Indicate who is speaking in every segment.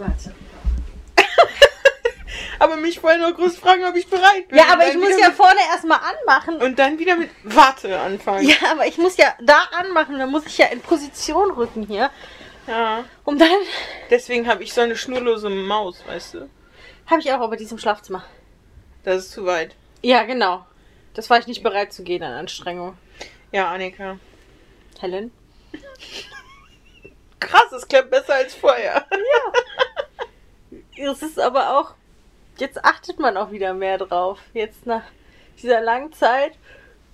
Speaker 1: Warte.
Speaker 2: Aber mich vorher noch groß fragen, ob ich bereit bin.
Speaker 1: Ja,
Speaker 2: Und
Speaker 1: aber ich muss ja
Speaker 2: mit-
Speaker 1: vorne erstmal anmachen.
Speaker 2: Und dann wieder mit Warte anfangen.
Speaker 1: Ja, aber ich muss ja da anmachen. Dann muss ich ja in Position rücken hier.
Speaker 2: ja.
Speaker 1: Um dann.
Speaker 2: Deswegen habe ich so eine schnurlose Maus, weißt du?
Speaker 1: Habe ich auch aber diesem Schlafzimmer.
Speaker 2: Das ist zu weit.
Speaker 1: Ja, genau. Das war ich nicht bereit zu gehen an Anstrengung.
Speaker 2: Ja, Annika.
Speaker 1: Helen?
Speaker 2: Krass, es klappt besser als vorher.
Speaker 1: Es ist aber auch. Jetzt achtet man auch wieder mehr drauf. Jetzt nach dieser langen Zeit,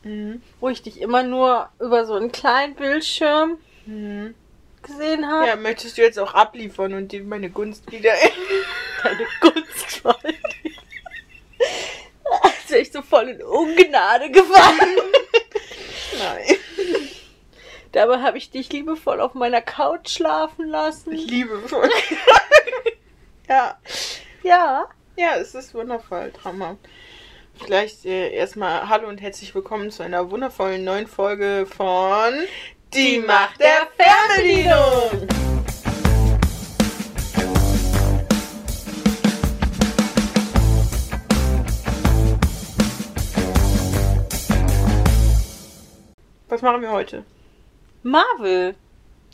Speaker 2: Mhm.
Speaker 1: wo ich dich immer nur über so einen kleinen Bildschirm
Speaker 2: Mhm.
Speaker 1: gesehen habe.
Speaker 2: Ja, möchtest du jetzt auch abliefern und dir meine Gunst wieder.
Speaker 1: Deine Gunst war. Als wäre ich so voll in Ungnade gefallen.
Speaker 2: Nein.
Speaker 1: Dabei habe ich dich liebevoll auf meiner Couch schlafen lassen.
Speaker 2: Ich liebe Volk. Ja.
Speaker 1: Ja.
Speaker 2: Ja, es ist wundervoll, Drama. Vielleicht äh, erstmal Hallo und herzlich willkommen zu einer wundervollen neuen Folge von Die Macht der Fernbedienung. Was machen wir heute?
Speaker 1: Marvel.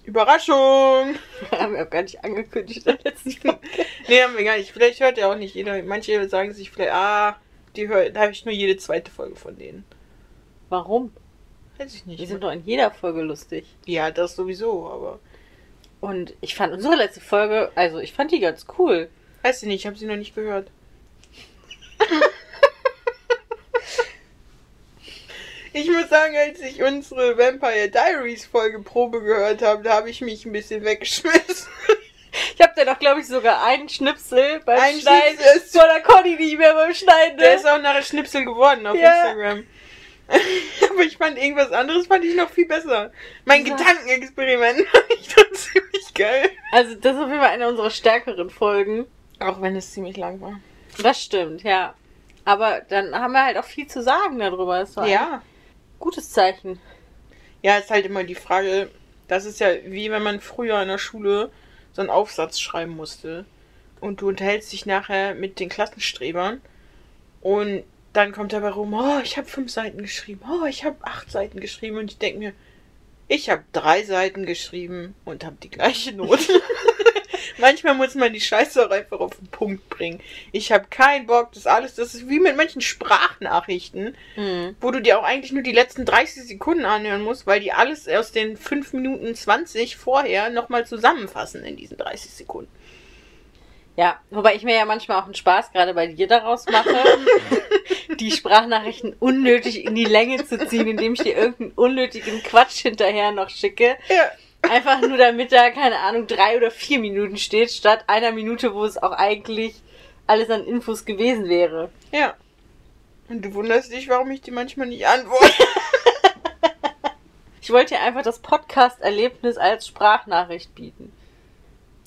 Speaker 2: Überraschung!
Speaker 1: Haben wir auch gar nicht angekündigt in der letzten Folge.
Speaker 2: Nee, haben wir gar nicht. Vielleicht hört ja auch nicht jeder. Manche sagen sich vielleicht, ah, die hör, da habe ich nur jede zweite Folge von denen.
Speaker 1: Warum?
Speaker 2: Weiß ich nicht.
Speaker 1: Die sind doch in jeder Folge lustig.
Speaker 2: ja, das sowieso, aber
Speaker 1: Und ich fand unsere letzte Folge, also ich fand die ganz cool.
Speaker 2: weiß ich nicht, ich habe sie noch nicht gehört. ich muss sagen, als ich unsere Vampire Diaries Folge Probe gehört habe, da habe ich mich ein bisschen weggeschmissen.
Speaker 1: Ich habe da doch, glaube ich, sogar einen Schnipsel beim
Speaker 2: Ein
Speaker 1: Schneiden
Speaker 2: Schnipsel ist-
Speaker 1: von der Conny nicht mehr beim Schneiden.
Speaker 2: Der
Speaker 1: Ne?
Speaker 2: ist auch nachher Schnipsel geworden auf
Speaker 1: Ja.
Speaker 2: Instagram. Aber ich fand irgendwas anderes fand ich noch viel besser. Mein
Speaker 1: Ja.
Speaker 2: Gedankenexperiment fand ich doch ziemlich geil.
Speaker 1: Also das ist auf jeden Fall eine unserer stärkeren Folgen.
Speaker 2: Auch wenn es ziemlich lang war.
Speaker 1: Das stimmt, ja. Aber dann haben wir halt auch viel zu sagen darüber.
Speaker 2: Ja.
Speaker 1: Gutes Zeichen.
Speaker 2: Ja, ist halt immer die Frage, das ist ja wie wenn man früher in der Schule so einen Aufsatz schreiben musste. Und du unterhältst dich nachher mit den Klassenstrebern und dann kommt dabei rum, oh, ich habe fünf Seiten geschrieben, oh, ich habe acht Seiten geschrieben und ich denke mir, ich habe drei Seiten geschrieben und habe die gleiche Note. Manchmal muss man die Scheiße auch einfach auf den Punkt bringen. Ich habe keinen Bock, das alles, das ist wie mit manchen Sprachnachrichten
Speaker 1: Mhm.
Speaker 2: wo du dir auch eigentlich nur die letzten 30 Sekunden anhören musst, weil die alles aus den 5 Minuten 20 vorher nochmal zusammenfassen in diesen 30 Sekunden.
Speaker 1: Ja, wobei ich mir ja manchmal auch einen Spaß gerade bei dir daraus mache, die Sprachnachrichten unnötig in die Länge zu ziehen, indem ich dir irgendeinen unnötigen Quatsch hinterher noch schicke.
Speaker 2: Ja.
Speaker 1: Einfach nur damit da, keine Ahnung, drei oder vier Minuten steht, statt einer Minute, wo es auch eigentlich alles an Infos gewesen wäre.
Speaker 2: Ja. Und du wunderst dich, warum ich dir manchmal nicht antworte.
Speaker 1: Ich wollte dir einfach das Podcast-Erlebnis als Sprachnachricht bieten.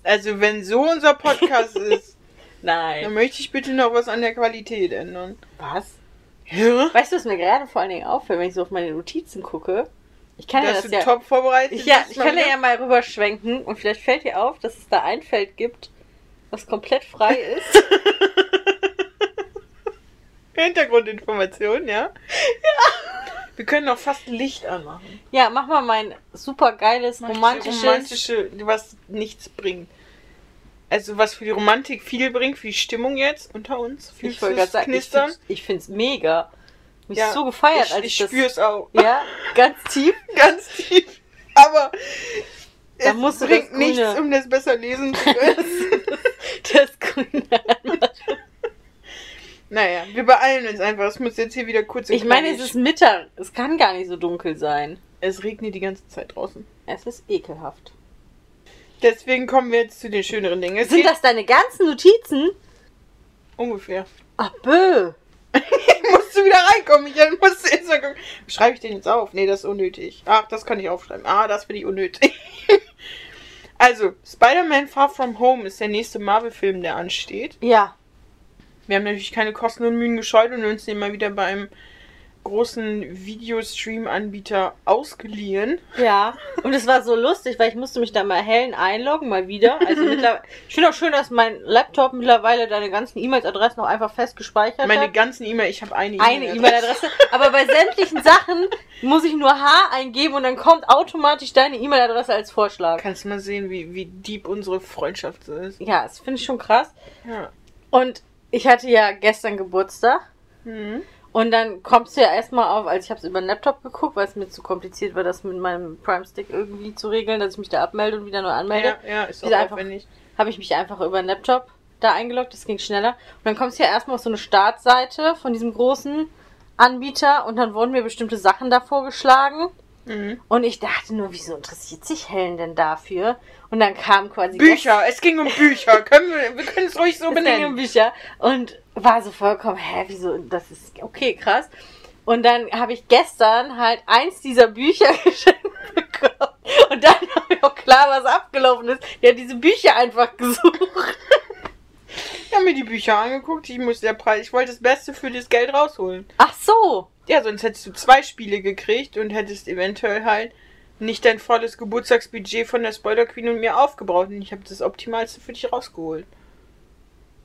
Speaker 2: Also, wenn so unser Podcast ist, dann
Speaker 1: Nein.
Speaker 2: möchte ich bitte noch was an der Qualität ändern.
Speaker 1: Was?
Speaker 2: Ja?
Speaker 1: Weißt du, was mir gerade vor allen Dingen auffällt, wenn ich so auf meine Notizen gucke? Ich kann ja das
Speaker 2: du
Speaker 1: ja.
Speaker 2: top vorbereitet
Speaker 1: Ich, ja, ich kann ja, mal rüberschwenken und vielleicht fällt dir auf, dass es da ein Feld gibt, was komplett frei ist.
Speaker 2: Hintergrundinformation, ja? Ja. Wir können auch fast Licht anmachen.
Speaker 1: ja, mach mal mein super geiles, romantisches.
Speaker 2: romantische, was nichts bringt. Also was für die Romantik viel bringt, für die Stimmung jetzt unter uns.
Speaker 1: ich sagen, ich
Speaker 2: knistern?
Speaker 1: find's, ich find's mega. Mich
Speaker 2: Ja,
Speaker 1: so gefeiert,
Speaker 2: ich,
Speaker 1: als
Speaker 2: ich
Speaker 1: ich das.
Speaker 2: spüre es auch.
Speaker 1: Ja, ganz tief.
Speaker 2: Ganz tief. Aber
Speaker 1: Da
Speaker 2: es
Speaker 1: musst du
Speaker 2: bringt
Speaker 1: das
Speaker 2: nichts, um das besser lesen zu können.
Speaker 1: Das Grüne.
Speaker 2: naja, wir beeilen uns einfach. Es muss jetzt hier wieder kurz
Speaker 1: Ich meine, es ist Mittag. Es kann gar nicht so dunkel sein.
Speaker 2: es regnet die ganze Zeit draußen.
Speaker 1: Es ist ekelhaft.
Speaker 2: Deswegen kommen wir jetzt zu den schöneren Dingen. Es
Speaker 1: Sind das deine ganzen Notizen?
Speaker 2: ungefähr.
Speaker 1: Ach, bö.
Speaker 2: Musst du wieder reinkommen. Ich musste jetzt mal gucken. Schreibe ich den jetzt auf? Nee, das ist unnötig. Ach, das kann ich aufschreiben. Ah, das finde ich unnötig. also, Spider-Man Far From Home ist der nächste Marvel-Film, der ansteht.
Speaker 1: Ja.
Speaker 2: Wir haben natürlich keine Kosten und Mühen gescheut und uns den mal wieder beim großen Videostream-Anbieter ausgeliehen.
Speaker 1: Ja, und es war so lustig, weil ich musste mich da mal hellen einloggen, mal wieder. Also ich finde auch schön, dass mein Laptop mittlerweile deine ganzen E-Mails-Adressen auch einfach fest gespeichert
Speaker 2: Meine
Speaker 1: hat.
Speaker 2: ganzen E-Mail, ich habe eine
Speaker 1: Eine E-Mail-Adresse. Aber bei sämtlichen Sachen muss ich nur H eingeben und dann kommt automatisch deine E-Mail-Adresse als Vorschlag.
Speaker 2: Kannst du mal sehen, wie, wie deep unsere Freundschaft so ist.
Speaker 1: Ja, das finde ich schon krass.
Speaker 2: Ja.
Speaker 1: Und ich hatte ja gestern Geburtstag.
Speaker 2: Mhm.
Speaker 1: Und dann kommst du ja erstmal auf, also ich habe es über den Laptop geguckt, weil es mir zu kompliziert war, das mit meinem Prime Stick irgendwie zu regeln, dass ich mich da abmelde und wieder neu anmelde.
Speaker 2: Ja, ja, ist auch
Speaker 1: einfach-
Speaker 2: aufwendig.
Speaker 1: Habe ich mich einfach über den Laptop da eingeloggt, das ging schneller. Und dann kommst du ja erstmal auf so eine Startseite von diesem großen Anbieter und dann wurden mir bestimmte Sachen da vorgeschlagen.
Speaker 2: Mhm.
Speaker 1: Und ich dachte nur, wieso interessiert sich Helen denn dafür? Und dann kam quasi
Speaker 2: Bücher, es ging um Bücher. können wir, wir können es ruhig so
Speaker 1: Es ging um
Speaker 2: benennen.
Speaker 1: Bücher und war so vollkommen, hä, wieso, das ist okay, krass. Und dann habe ich gestern halt eins dieser Bücher geschenkt bekommen. Und dann war mir auch klar, was abgelaufen ist. Die hat diese Bücher einfach gesucht.
Speaker 2: Ich habe mir die Bücher angeguckt. Ich musste der Preis, ich wollte das Beste für das Geld rausholen.
Speaker 1: Ach so.
Speaker 2: Ja, sonst hättest du zwei Spiele gekriegt und hättest eventuell halt nicht dein volles Geburtstagsbudget von der Spoiler Queen und mir aufgebraucht. Und ich habe das Optimalste für dich rausgeholt.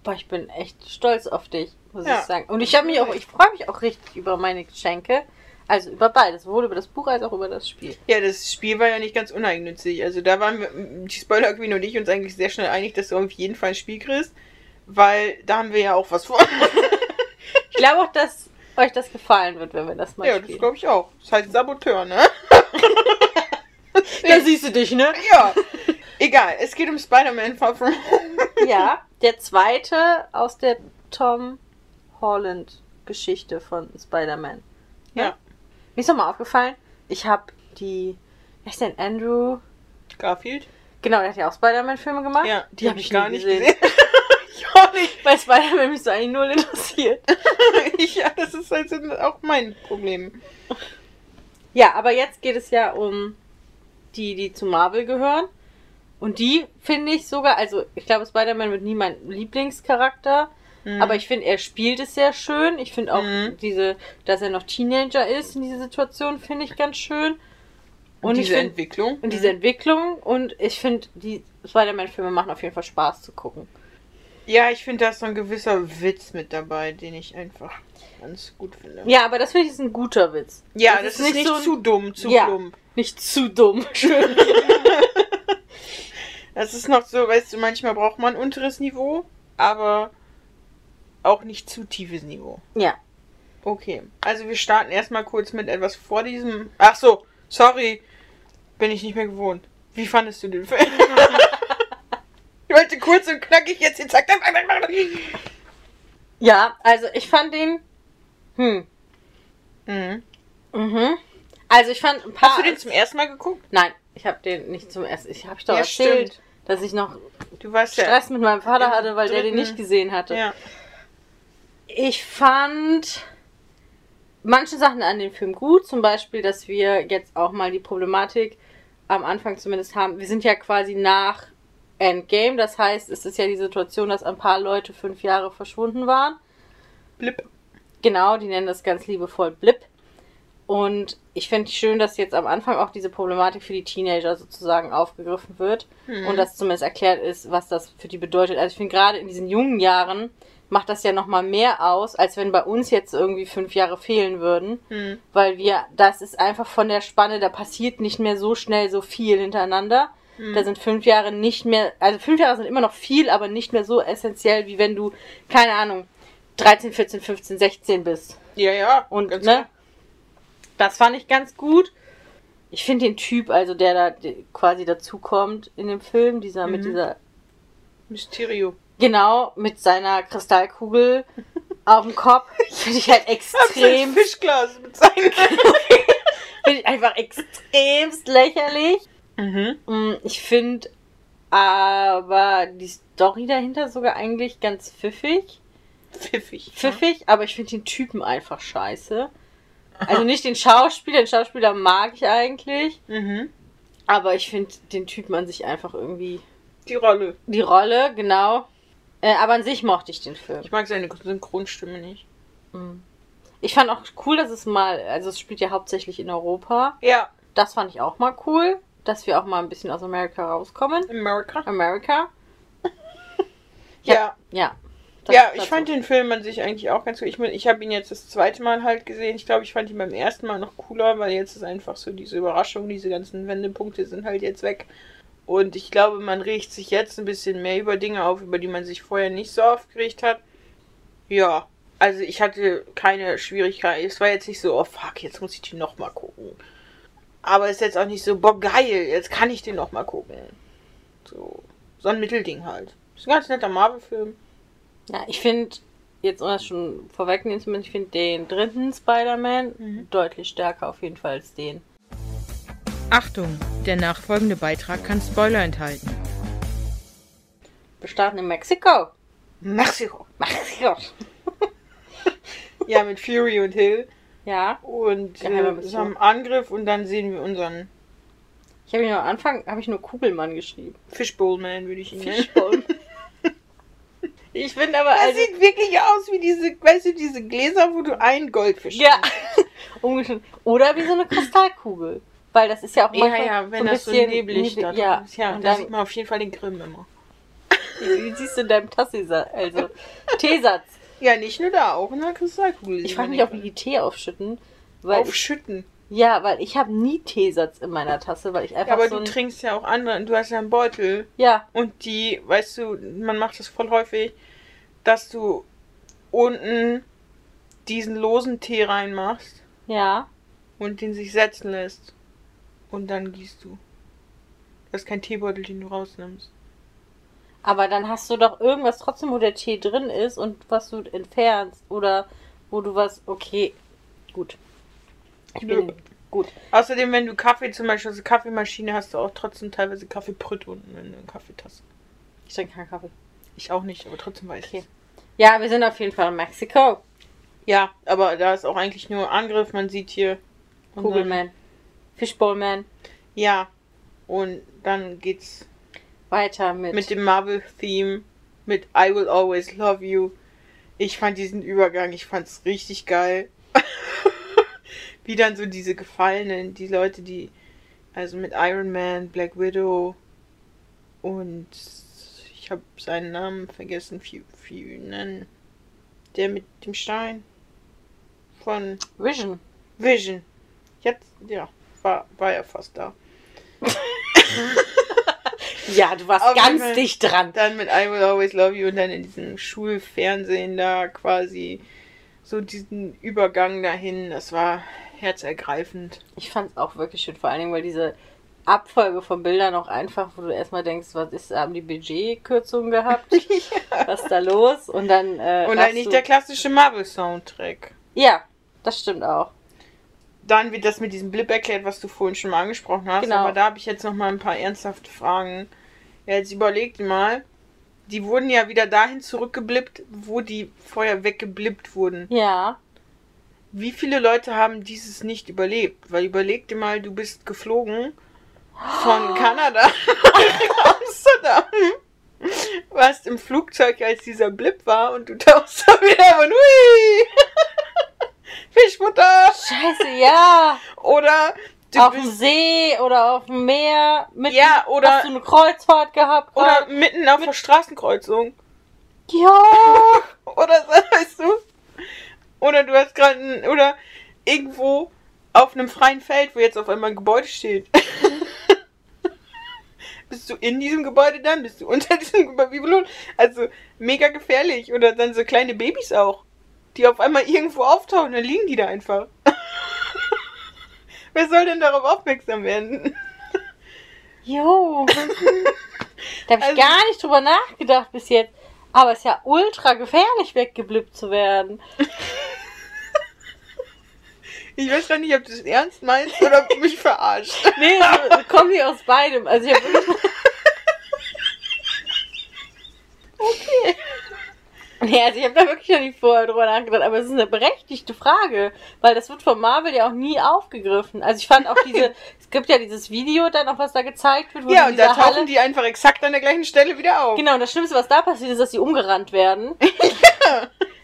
Speaker 1: Boah, ich bin echt stolz auf dich, muss
Speaker 2: Ja.
Speaker 1: ich sagen. Und ich habe mich auch, ich freue mich auch richtig über meine Geschenke. Also über beides, sowohl über das Buch als auch über das Spiel.
Speaker 2: Ja, das Spiel war ja nicht ganz uneigennützig. Also da waren wir, die Spoiler Queen und ich uns eigentlich sehr schnell einig, dass du auf jeden Fall ein Spiel kriegst. Weil da haben wir ja auch was vor.
Speaker 1: Ich glaube auch, dass euch das gefallen wird, wenn wir das mal
Speaker 2: ja, das
Speaker 1: spielen.
Speaker 2: glaube ich auch. Das heißt Saboteur, ne?
Speaker 1: Da siehst du dich, ne?
Speaker 2: Ja. Egal, es geht um Spider-Man Far From Home.
Speaker 1: Ja, der zweite aus der Tom Holland Geschichte von Spider-Man.
Speaker 2: Ja.
Speaker 1: Mir ist nochmal aufgefallen, ich habe die, wer ist denn Andrew?
Speaker 2: Garfield?
Speaker 1: Genau, der hat ja auch Spider-Man-Filme gemacht.
Speaker 2: Ja, die, habe
Speaker 1: hab
Speaker 2: ich gar nicht gesehen. ich auch nicht.
Speaker 1: Weil Spider-Man mich so eigentlich null interessiert.
Speaker 2: ja, das ist halt auch mein Problem.
Speaker 1: Ja, aber jetzt geht es ja um die, die zu Marvel gehören. Und die finde ich sogar, also ich glaube, Spider-Man wird nie mein Lieblingscharakter.
Speaker 2: Mhm.
Speaker 1: Aber ich finde, er spielt es sehr schön. Ich finde auch
Speaker 2: Mhm.
Speaker 1: diese, dass er noch Teenager ist in dieser Situation, finde ich ganz schön.
Speaker 2: und
Speaker 1: Und,
Speaker 2: diese
Speaker 1: ich finde
Speaker 2: Entwicklung.
Speaker 1: und diese Entwicklung und ich finde, die Spider-Man-Filme machen auf jeden Fall Spaß zu gucken.
Speaker 2: Ja, ich finde, da ist so ein gewisser Witz mit dabei, den ich einfach ganz gut finde.
Speaker 1: Ja, aber das finde ich ist ein guter Witz.
Speaker 2: Ja,
Speaker 1: Das
Speaker 2: das,
Speaker 1: ist
Speaker 2: ist
Speaker 1: nicht
Speaker 2: nicht
Speaker 1: so ein-
Speaker 2: zu dumm, zu
Speaker 1: Ja.
Speaker 2: plump.
Speaker 1: Nicht zu dumm. Schön.
Speaker 2: Das ist noch so, weißt du, manchmal braucht man ein unteres Niveau, aber auch nicht zu tiefes Niveau.
Speaker 1: ja.
Speaker 2: Okay, also wir starten erstmal kurz mit etwas vor diesem. Ach so, sorry, bin ich nicht mehr gewohnt. Wie fandest du den Film? ich wollte kurz und knackig jetzt den Zack.
Speaker 1: Ja, also ich fand den. Hm.
Speaker 2: Mhm.
Speaker 1: Mhm. Also ich fand ein paar.
Speaker 2: Hast du den zum ersten Mal geguckt?
Speaker 1: Nein, ich habe den nicht zum ersten. Ich habe ich doch
Speaker 2: Ja,
Speaker 1: erzählt,
Speaker 2: stimmt.
Speaker 1: Dass ich noch
Speaker 2: warst ja.
Speaker 1: Stress mit meinem Vater hatte, weil der den
Speaker 2: dritten-
Speaker 1: nicht gesehen hatte.
Speaker 2: Ja.
Speaker 1: Ich fand manche Sachen an dem Film gut, zum Beispiel, dass wir jetzt auch mal die Problematik am Anfang zumindest haben. Wir sind ja quasi nach Endgame, das heißt, es ist ja die Situation, dass ein paar Leute fünf Jahre verschwunden waren.
Speaker 2: Blip.
Speaker 1: Genau, die nennen das ganz liebevoll Blip. Und ich finde es schön, dass jetzt am Anfang auch diese Problematik für die Teenager sozusagen aufgegriffen wird
Speaker 2: Mhm.
Speaker 1: und dass zumindest erklärt ist, was das für die bedeutet. Also ich finde gerade in diesen jungen Jahren macht das ja nochmal mehr aus, als wenn bei uns jetzt irgendwie fünf Jahre fehlen würden,
Speaker 2: Mhm.
Speaker 1: weil wir, das ist einfach von der Spanne, da passiert nicht mehr so schnell so viel hintereinander.
Speaker 2: Mhm.
Speaker 1: Da sind fünf Jahre nicht mehr, also fünf Jahre sind immer noch viel, aber nicht mehr so essentiell, wie wenn du, keine Ahnung, 13, 14, 15, 16 bist.
Speaker 2: Ja, ja.
Speaker 1: Und, ne?
Speaker 2: klar.
Speaker 1: Das fand ich ganz gut. Ich finde den Typ, also der da quasi dazukommt in dem Film, dieser mit
Speaker 2: Mhm.
Speaker 1: dieser,
Speaker 2: Mysterio.
Speaker 1: genau, mit seiner Kristallkugel auf dem Kopf, finde ich halt extrem,
Speaker 2: Fischglas mit seinen
Speaker 1: finde ich einfach extremst lächerlich.
Speaker 2: Mhm.
Speaker 1: Mm, Ich finde aber die Story dahinter sogar eigentlich ganz pfiffig.
Speaker 2: Pfiffig.
Speaker 1: Pfiffig, aber ich finde den Typen einfach scheiße. Also nicht den Schauspieler, den Schauspieler mag ich eigentlich.
Speaker 2: Mhm.
Speaker 1: Aber ich finde den Typen an sich einfach irgendwie.
Speaker 2: Die Rolle.
Speaker 1: Die Rolle, genau. Äh, aber an sich mochte ich den Film.
Speaker 2: Ich mag seine Synchronstimme nicht.
Speaker 1: Mhm. Ich fand auch cool, dass es mal, also es spielt ja hauptsächlich in Europa.
Speaker 2: Ja,
Speaker 1: Das fand ich auch mal cool, dass wir auch mal ein bisschen aus Amerika rauskommen.
Speaker 2: America.
Speaker 1: Amerika.
Speaker 2: Ja.
Speaker 1: Ja. Das-
Speaker 2: ja, ich fand
Speaker 1: so.
Speaker 2: den Film an sich eigentlich auch ganz gut. Ich, mein, ich habe ihn jetzt das zweite Mal halt gesehen. Ich glaube, ich fand ihn beim ersten Mal noch cooler, weil jetzt ist einfach so diese Überraschung, diese ganzen Wendepunkte sind halt jetzt weg. Und ich glaube, man regt sich jetzt ein bisschen mehr über Dinge auf, über die man sich vorher nicht so aufgeregt hat. Ja, also ich hatte keine Schwierigkeit. Es war jetzt nicht so, oh fuck, jetzt muss ich den nochmal gucken. Aber es ist jetzt auch nicht so, boah, geil, jetzt kann ich den nochmal gucken. So, so ein Mittelding halt. Ist ein ganz netter Marvel-Film.
Speaker 1: Ja, ich finde, jetzt um das schon vorwegnehmen zumindest, ich finde den dritten Spider-Man
Speaker 2: Mhm.
Speaker 1: deutlich stärker auf jeden Fall als den.
Speaker 3: Achtung, der nachfolgende Beitrag kann Spoiler enthalten.
Speaker 1: Wir starten in Mexiko.
Speaker 2: Mexiko.
Speaker 1: Mexiko.
Speaker 2: Ja, mit Fury und Hill.
Speaker 1: Ja.
Speaker 2: Und äh, so einen Angriff und dann sehen wir unseren
Speaker 1: Ich habe ihn am Anfang, habe ich nur Kugelmann geschrieben.
Speaker 2: Fishbowl Man, würde ich ihn nennen.
Speaker 1: Fischbowl. ich finde aber,
Speaker 2: Das
Speaker 1: also,
Speaker 2: sieht wirklich aus wie diese, weißt du, diese Gläser, wo du einen Goldfisch
Speaker 1: ja, umgeschnitten. Oder wie so eine Kristallkugel. Weil das ist ja auch
Speaker 2: hast. Ja,
Speaker 1: manchmal
Speaker 2: ja, wenn
Speaker 1: so ein
Speaker 2: das so
Speaker 1: bisschen
Speaker 2: neblig
Speaker 1: neblig-
Speaker 2: da
Speaker 1: ja,
Speaker 2: drin ist. Ja,
Speaker 1: und
Speaker 2: da
Speaker 1: dann-
Speaker 2: sieht man auf jeden Fall den Grimm immer.
Speaker 1: Wie siehst du in deinem Tassisa, also Teesatz.
Speaker 2: Ja, nicht nur da, auch in der Kristallkugel.
Speaker 1: Ich frage mich auch, wie die Tee aufschütten.
Speaker 2: Aufschütten.
Speaker 1: Ja, weil ich habe nie Teesatz in meiner Tasse, weil ich einfach
Speaker 2: Ja, aber
Speaker 1: so
Speaker 2: du trinkst ja auch andere. Du hast ja einen Beutel.
Speaker 1: Ja,
Speaker 2: Und die, weißt du, man macht das voll häufig, dass du unten diesen losen Tee reinmachst
Speaker 1: ja.
Speaker 2: und den sich setzen lässt. Und dann gießt du. Das ist kein Teebeutel, den du rausnimmst.
Speaker 1: Aber dann hast du doch irgendwas trotzdem, wo der Tee drin ist und was du entfernst. Oder wo du was. Okay, gut. Ich bin.
Speaker 2: Nö.
Speaker 1: Gut.
Speaker 2: Außerdem, wenn du Kaffee zum Beispiel, also Kaffeemaschine, hast du auch trotzdem teilweise Kaffeeprütt unten in der Kaffeetasse.
Speaker 1: Ich trinke keinen Kaffee.
Speaker 2: Ich auch nicht, aber trotzdem weiß
Speaker 1: Okay.
Speaker 2: ich.
Speaker 1: Ja, wir sind auf jeden Fall in Mexiko.
Speaker 2: Ja, aber da ist auch eigentlich nur Angriff. Man sieht hier
Speaker 1: Kugelman. Fishbowlman.
Speaker 2: Ja. Und dann geht's
Speaker 1: Weiter mit.
Speaker 2: mit dem Marvel-Theme, mit I Will Always Love You. Ich fand diesen Übergang, ich fand's richtig geil. Wie dann so diese Gefallenen, die Leute, die, also mit Iron Man, Black Widow und ich habe seinen Namen vergessen, Fu- Funen, der mit dem Stein von
Speaker 1: Vision.
Speaker 2: Vision. Jetzt, ja, war, war ja fast da.
Speaker 1: Ja, du warst
Speaker 2: Auf
Speaker 1: ganz
Speaker 2: Fall.
Speaker 1: dicht dran.
Speaker 2: Dann mit I Will Always Love You und dann in diesem Schulfernsehen da quasi so diesen Übergang dahin. Das war herzergreifend.
Speaker 1: Ich fand es auch wirklich schön, vor allen Dingen, weil diese Abfolge von Bildern auch einfach, wo du erstmal denkst, was ist, haben die Budgetkürzungen gehabt? Was ist da los? Und dann. Äh,
Speaker 2: Und halt nicht der klassische Marvel-Soundtrack.
Speaker 1: Ja, das stimmt auch.
Speaker 2: Dann wird das mit diesem Blip erklärt, was du vorhin schon mal angesprochen hast.
Speaker 1: Genau.
Speaker 2: Aber da habe ich jetzt noch mal ein paar ernsthafte Fragen. Ja, jetzt überlegt mal. Die wurden ja wieder dahin zurückgeblippt, wo die vorher weggeblippt wurden.
Speaker 1: Ja.
Speaker 2: Wie viele Leute haben dieses nicht überlebt? Weil überleg dir mal, du bist geflogen von Kanada nach Amsterdam. Warst im Flugzeug, als dieser Blip war und du tauchst da wieder und hui! Fischfutter!
Speaker 1: Scheiße, ja.
Speaker 2: Oder du
Speaker 1: auf dem See oder auf dem Meer. Mit
Speaker 2: Ja, oder-
Speaker 1: Hast du eine Kreuzfahrt gehabt?
Speaker 2: oder
Speaker 1: grad?
Speaker 2: mitten auf der Straßenkreuzung.
Speaker 1: Ja.
Speaker 2: Oder so, weißt du? Oder du hast gerade oder irgendwo auf einem freien Feld, wo jetzt auf einmal ein Gebäude steht. Bist du in diesem Gebäude dann? Bist du unter diesem Gebäude? Also mega gefährlich. Oder dann so kleine Babys auch, die auf einmal irgendwo auftauchen, dann liegen die da einfach. Wer soll denn darauf aufmerksam werden?
Speaker 1: Jo. da habe ich
Speaker 2: Also-
Speaker 1: gar nicht drüber nachgedacht bis jetzt. Aber es ist ja ultra gefährlich, weggeblippt zu werden.
Speaker 2: Ich weiß gar nicht, ob du es ernst meinst oder ob du mich verarscht.
Speaker 1: Nee, so, so kommt nicht aus beidem. Also ich hab wirklich.
Speaker 2: Okay.
Speaker 1: Nee, also ich habe da wirklich noch nicht vorher drüber nachgedacht, aber es ist eine berechtigte Frage, weil das wird von Marvel ja auch nie aufgegriffen. Also ich fand auch diese, es gibt ja dieses Video dann auch, was da gezeigt wird, wo
Speaker 2: Ja,
Speaker 1: die
Speaker 2: und da tauchen die einfach exakt an der gleichen Stelle wieder auf.
Speaker 1: Genau, und das Schlimmste, was da passiert, ist, dass sie umgerannt werden.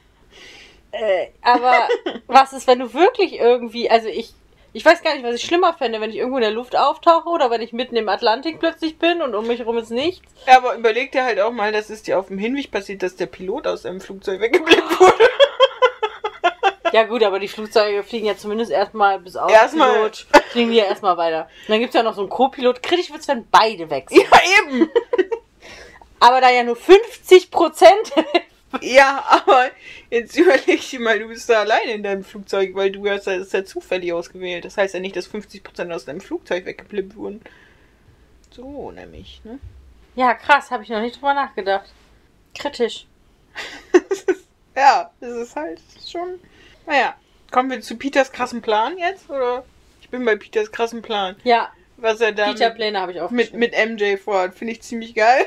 Speaker 1: Äh, aber was ist, wenn du wirklich irgendwie, also ich, ich weiß gar nicht, was ich schlimmer fände, wenn ich irgendwo in der Luft auftauche oder wenn ich mitten im Atlantik plötzlich bin und um mich herum ist nichts.
Speaker 2: Ja, aber überleg dir halt auch mal, dass es dir auf dem Hinweg passiert, dass der Pilot aus seinem Flugzeug weggeblickt wurde.
Speaker 1: Ja gut, aber die Flugzeuge fliegen ja zumindest erstmal bis auf
Speaker 2: Erstmal.
Speaker 1: Pilot, fliegen die ja erstmal weiter. Und dann gibt's ja noch so einen Co-Pilot. Kritisch wird's, wenn beide weg sind.
Speaker 2: Ja, eben.
Speaker 1: Aber da ja nur 50 Prozent.
Speaker 2: Ja, aber jetzt überleg dir mal, du bist da alleine in deinem Flugzeug, weil du hast das ja zufällig ausgewählt. Das heißt ja nicht, dass 50% aus deinem Flugzeug weggeblippt wurden. So, nämlich, ne?
Speaker 1: ja, krass, habe ich noch nicht drüber nachgedacht. Kritisch.
Speaker 2: ja, das ist halt schon. Naja, kommen wir zu Peters krassen Plan jetzt? Oder? Ich bin bei Peters krassen Plan.
Speaker 1: Ja,
Speaker 2: Was er da mit,
Speaker 1: Peter-Pläne habe ich auch
Speaker 2: mit, mit MJ vorhat, finde ich ziemlich geil.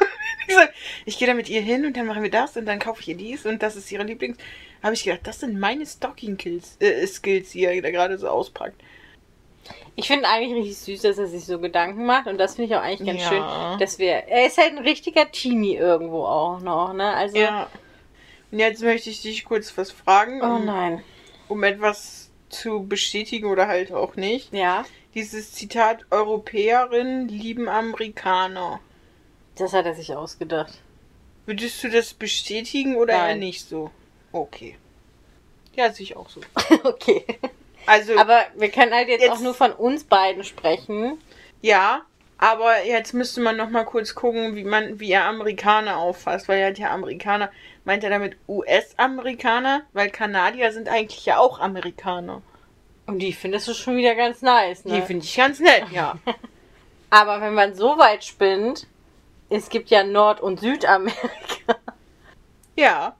Speaker 2: Ich sag, ich gehe da mit ihr hin und dann machen wir das und dann kaufe ich ihr dies und das ist ihre Lieblings. Habe ich gedacht, das sind meine Stalking-Kills, äh, Skills, die er da gerade so auspackt.
Speaker 1: Ich finde eigentlich richtig süß, dass er sich so Gedanken macht und das finde ich auch eigentlich ganz
Speaker 2: Ja.
Speaker 1: schön, dass wir. Er ist halt ein richtiger Teenie irgendwo auch noch, ne? Also.
Speaker 2: Ja. Und jetzt möchte ich dich kurz was fragen,
Speaker 1: Oh
Speaker 2: um,
Speaker 1: nein.
Speaker 2: um etwas zu bestätigen oder halt auch nicht.
Speaker 1: Ja,
Speaker 2: Dieses Zitat, Europäerinnen lieben Amerikaner.
Speaker 1: Das hat er sich ausgedacht.
Speaker 2: Würdest du das bestätigen oder eher
Speaker 1: Nein.
Speaker 2: nicht so? Okay. Ja, sehe ich auch so.
Speaker 1: okay.
Speaker 2: Also,
Speaker 1: Aber wir können halt jetzt,
Speaker 2: Jetzt-
Speaker 1: auch nur von uns beiden sprechen.
Speaker 2: ja, aber jetzt müsste man noch mal kurz gucken, wie man, wie er Amerikaner auffasst, weil er hat ja Amerikaner, meint er damit US-Amerikaner? Weil Kanadier sind eigentlich ja auch Amerikaner.
Speaker 1: Und die findest du schon wieder ganz nice, ne?
Speaker 2: Die finde ich ganz nett, ja.
Speaker 1: Aber wenn man so weit spinnt, es gibt ja Nord- und Südamerika,
Speaker 2: ja,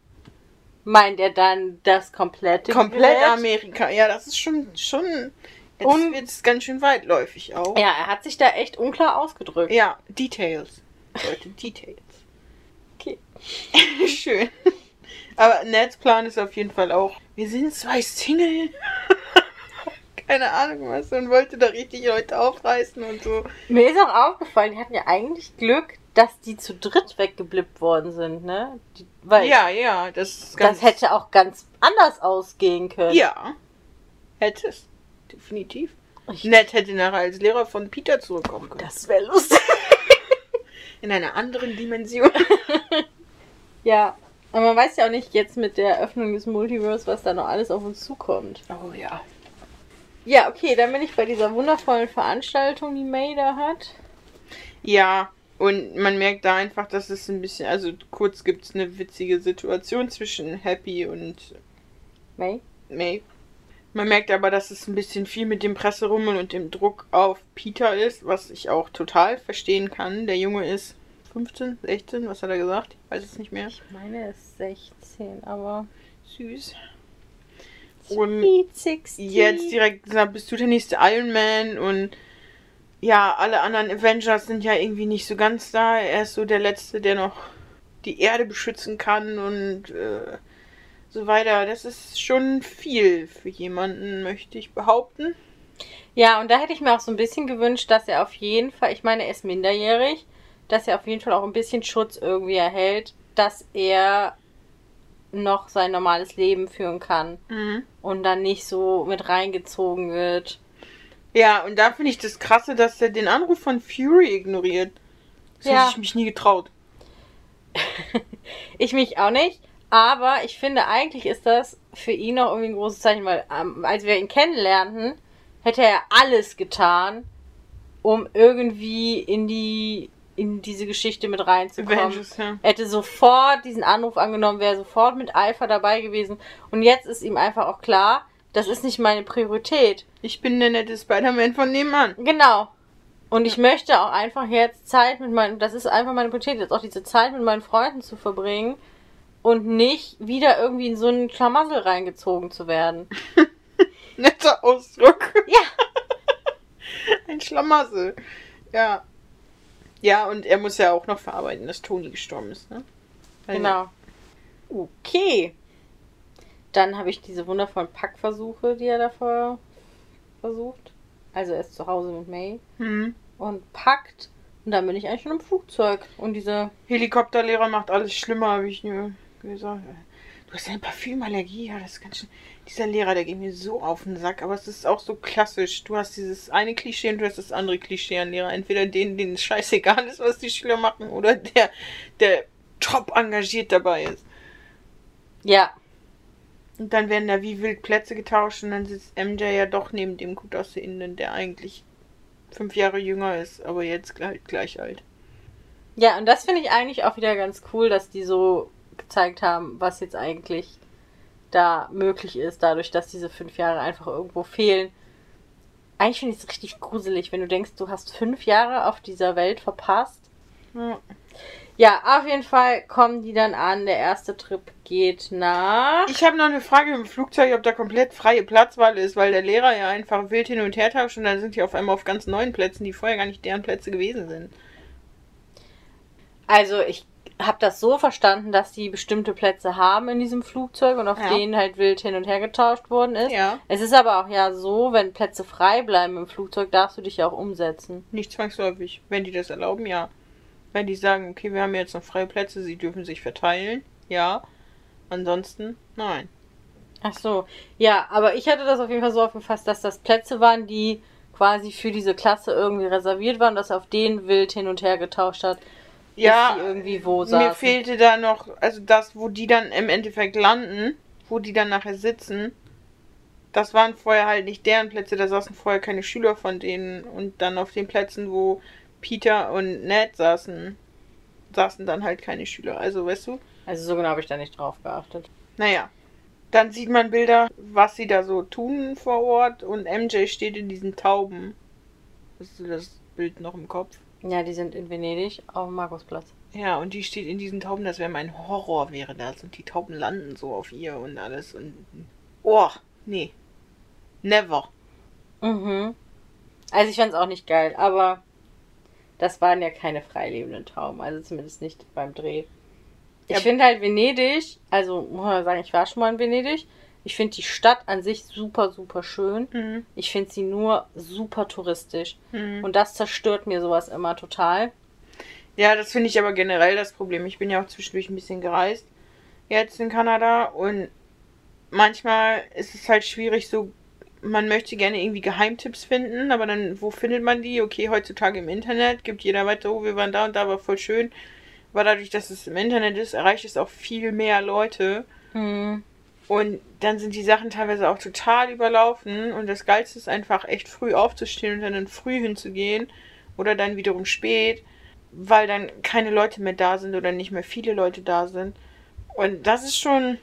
Speaker 1: meint er dann das komplette
Speaker 2: komplett
Speaker 1: Gerät?
Speaker 2: Amerika. Ja, das ist schon, schon, jetzt
Speaker 1: Und-
Speaker 2: es ganz schön weitläufig auch.
Speaker 1: Ja, er hat sich da echt unklar ausgedrückt.
Speaker 2: Ja, Details. Leute, Details.
Speaker 1: Okay.
Speaker 2: Schön. Aber Neds Plan ist auf jeden Fall auch, wir sind zwei Single. Keine Ahnung was. Und wollte da richtig Leute aufreißen und so.
Speaker 1: Mir ist auch aufgefallen, die hatten ja eigentlich Glück, dass die zu dritt weggeblippt worden sind, ne? Die, weil
Speaker 2: Ja, ja, das ist ganz...
Speaker 1: das hätte auch ganz anders ausgehen können.
Speaker 2: Ja. Hätte es. Definitiv.
Speaker 1: Richtig.
Speaker 2: Ned hätte nachher als Lehrer von Peter zurückkommen können.
Speaker 1: Das wäre lustig.
Speaker 2: In einer anderen Dimension.
Speaker 1: ja. Aber man weiß ja auch nicht jetzt mit der Öffnung des Multiverse, was da noch alles auf uns zukommt.
Speaker 2: Oh ja.
Speaker 1: Ja, okay, dann bin ich bei dieser wundervollen Veranstaltung, die May da hat.
Speaker 2: Ja, und man merkt da einfach, dass es ein bisschen, also kurz gibt es eine witzige Situation zwischen Happy und
Speaker 1: May?
Speaker 2: May. Man merkt aber, dass es ein bisschen viel mit dem Presserummel und dem Druck auf Peter ist, was ich auch total verstehen kann. Der Junge ist 15, 16, was hat er gesagt? Ich weiß es nicht mehr.
Speaker 1: Ich meine, er ist 16, aber.
Speaker 2: Süß. Und
Speaker 1: Sweet 16.
Speaker 2: jetzt direkt gesagt, bist du der nächste Iron Man und ja, alle anderen Avengers sind ja irgendwie nicht so ganz da. Er ist so der Letzte, der noch die Erde beschützen kann und äh, so weiter. Das ist schon viel für jemanden, möchte ich behaupten.
Speaker 1: Ja, und da hätte ich mir auch so ein bisschen gewünscht, dass er auf jeden Fall, ich meine, er ist minderjährig, dass er auf jeden Fall auch ein bisschen Schutz irgendwie erhält, dass er noch sein normales Leben führen kann und dann nicht so mit reingezogen wird.
Speaker 2: Ja, und da finde ich das Krasse, dass er den Anruf von Fury ignoriert. Das
Speaker 1: Ja.
Speaker 2: hätte ich mich nie getraut.
Speaker 1: Ich mich auch nicht, aber ich finde, eigentlich ist das für ihn noch irgendwie ein großes Zeichen, weil ähm, als wir ihn kennenlernten, hätte er alles getan, um irgendwie in die in diese Geschichte mit reinzukommen.
Speaker 2: Avengers, ja.
Speaker 1: Er hätte sofort diesen Anruf angenommen, wäre sofort mit Eifer dabei gewesen. Und jetzt ist ihm einfach auch klar, das ist nicht meine Priorität.
Speaker 2: Ich bin der nette Spider-Man von nebenan.
Speaker 1: Genau. Und ich möchte auch einfach jetzt Zeit mit meinen, das ist einfach meine Priorität, jetzt auch diese Zeit mit meinen Freunden zu verbringen und nicht wieder irgendwie in so einen Schlamassel reingezogen zu werden.
Speaker 2: Netter Ausdruck.
Speaker 1: Ja.
Speaker 2: Ein Schlamassel. Ja. Ja, und er muss ja auch noch verarbeiten, dass Toni gestorben ist, ne? Also,
Speaker 1: Genau. Okay. Dann habe ich diese wundervollen Packversuche, die er davor versucht. Also er ist zu Hause mit May
Speaker 2: Hm.
Speaker 1: und packt. Und dann bin ich eigentlich schon im Flugzeug. Und diese.
Speaker 2: Helikopterlehrer macht alles schlimmer, habe ich nur gesagt. du hast eine Parfümallergie, ja, das ist ganz schön. Dieser Lehrer, der geht mir so auf den Sack, aber es ist auch so klassisch. Du hast dieses eine Klischee und du hast das andere Klischee an Lehrer. Entweder den, denen es scheißegal ist, was die Schüler machen, oder der, der top engagiert dabei ist.
Speaker 1: Ja.
Speaker 2: Und dann werden da wie wild Plätze getauscht und dann sitzt MJ ja doch neben dem gut aussehenden, der eigentlich fünf Jahre jünger ist, aber jetzt gleich, gleich alt.
Speaker 1: Ja, und das finde ich eigentlich auch wieder ganz cool, dass die so gezeigt haben, was jetzt eigentlich da möglich ist, dadurch, dass diese fünf Jahre einfach irgendwo fehlen. Eigentlich finde ich es richtig gruselig, wenn du denkst, du hast fünf Jahre auf dieser Welt verpasst.
Speaker 2: Ja.
Speaker 1: Ja, auf jeden Fall kommen die dann an. Der erste Trip geht nach.
Speaker 2: Ich habe noch eine Frage im Flugzeug, ob da komplett freie Platzwahl ist, weil der Lehrer ja einfach wild hin und her tauscht und dann sind die auf einmal auf ganz neuen Plätzen, die vorher gar nicht deren Plätze gewesen sind.
Speaker 1: Also ich habe das so verstanden, dass die bestimmte Plätze haben in diesem Flugzeug und auf
Speaker 2: Ja.
Speaker 1: denen halt wild hin und her getauscht worden ist.
Speaker 2: Ja.
Speaker 1: Es ist aber auch ja so, wenn Plätze frei bleiben im Flugzeug, darfst du dich ja auch umsetzen.
Speaker 2: Nicht zwangsläufig. Wenn die das erlauben, ja. Wenn die sagen, okay, wir haben jetzt noch freie Plätze, sie dürfen sich verteilen, ja. Ansonsten, nein.
Speaker 1: Ach so. Ja, aber ich hatte das auf jeden Fall so aufgefasst, dass das Plätze waren, die quasi für diese Klasse irgendwie reserviert waren, dass auf denen wild hin und her getauscht hat,
Speaker 2: Ja,
Speaker 1: irgendwie wo
Speaker 2: mir
Speaker 1: saßen.
Speaker 2: fehlte da noch, also das, wo die dann im Endeffekt landen, wo die dann nachher sitzen, das waren vorher halt nicht deren Plätze, da saßen vorher keine Schüler von denen. Und dann auf den Plätzen, wo Peter und Ned saßen, saßen dann halt keine Schüler. Also, weißt du?
Speaker 1: Also so genau habe ich da nicht drauf geachtet.
Speaker 2: Naja. Dann sieht man Bilder, was sie da so tun vor Ort und MJ steht in diesen Tauben. Hast du das Bild noch im Kopf?
Speaker 1: Ja, die sind in Venedig auf dem Markusplatz.
Speaker 2: Ja, und die steht in diesen Tauben, das wäre mein Horror, wäre das. Und die Tauben landen so auf ihr und alles. Und. Oh, nee. Never.
Speaker 1: Mhm. Also ich fand es auch nicht geil, aber das waren ja keine freilebenden Tauben, also zumindest nicht beim Dreh. Ich
Speaker 2: Ja.
Speaker 1: finde halt Venedig, also muss man sagen, ich war schon mal in Venedig. Ich finde die Stadt an sich super, super schön.
Speaker 2: Mhm.
Speaker 1: Ich finde sie nur super touristisch.
Speaker 2: Mhm.
Speaker 1: Und das zerstört mir sowas immer total.
Speaker 2: Ja, das finde ich aber generell das Problem. Ich bin ja auch zwischendurch ein bisschen gereist. Jetzt in Kanada. Und manchmal ist es halt schwierig, so. Man möchte gerne irgendwie Geheimtipps finden, aber dann, wo findet man die? Okay, heutzutage im Internet gibt jeder weiter, oh, wir waren da und da, war voll schön. Aber dadurch, dass es im Internet ist, erreicht es auch viel mehr Leute.
Speaker 1: Hm.
Speaker 2: Und dann sind die Sachen teilweise auch total überlaufen. Und das Geilste ist einfach echt früh aufzustehen und dann, dann früh hinzugehen. Oder dann wiederum spät, weil dann keine Leute mehr da sind oder nicht mehr viele Leute da sind. Und das ist schon,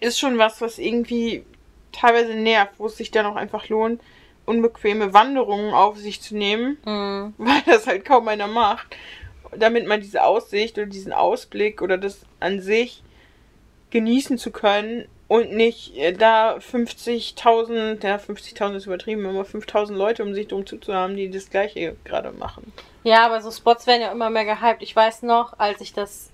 Speaker 2: ist schon was, was irgendwie teilweise nervt, wo es sich dann auch einfach lohnt, unbequeme Wanderungen auf sich zu nehmen,
Speaker 1: Hm.
Speaker 2: weil das halt kaum einer macht. Damit man diese Aussicht oder diesen Ausblick oder das an sich genießen zu können und nicht äh, da 50.000, ja 50.000 ist übertrieben, aber 5.000 Leute um sich drum zuzuhaben, die das gleiche gerade machen.
Speaker 1: Ja, aber so Spots werden ja immer mehr gehypt. Ich weiß noch, als ich das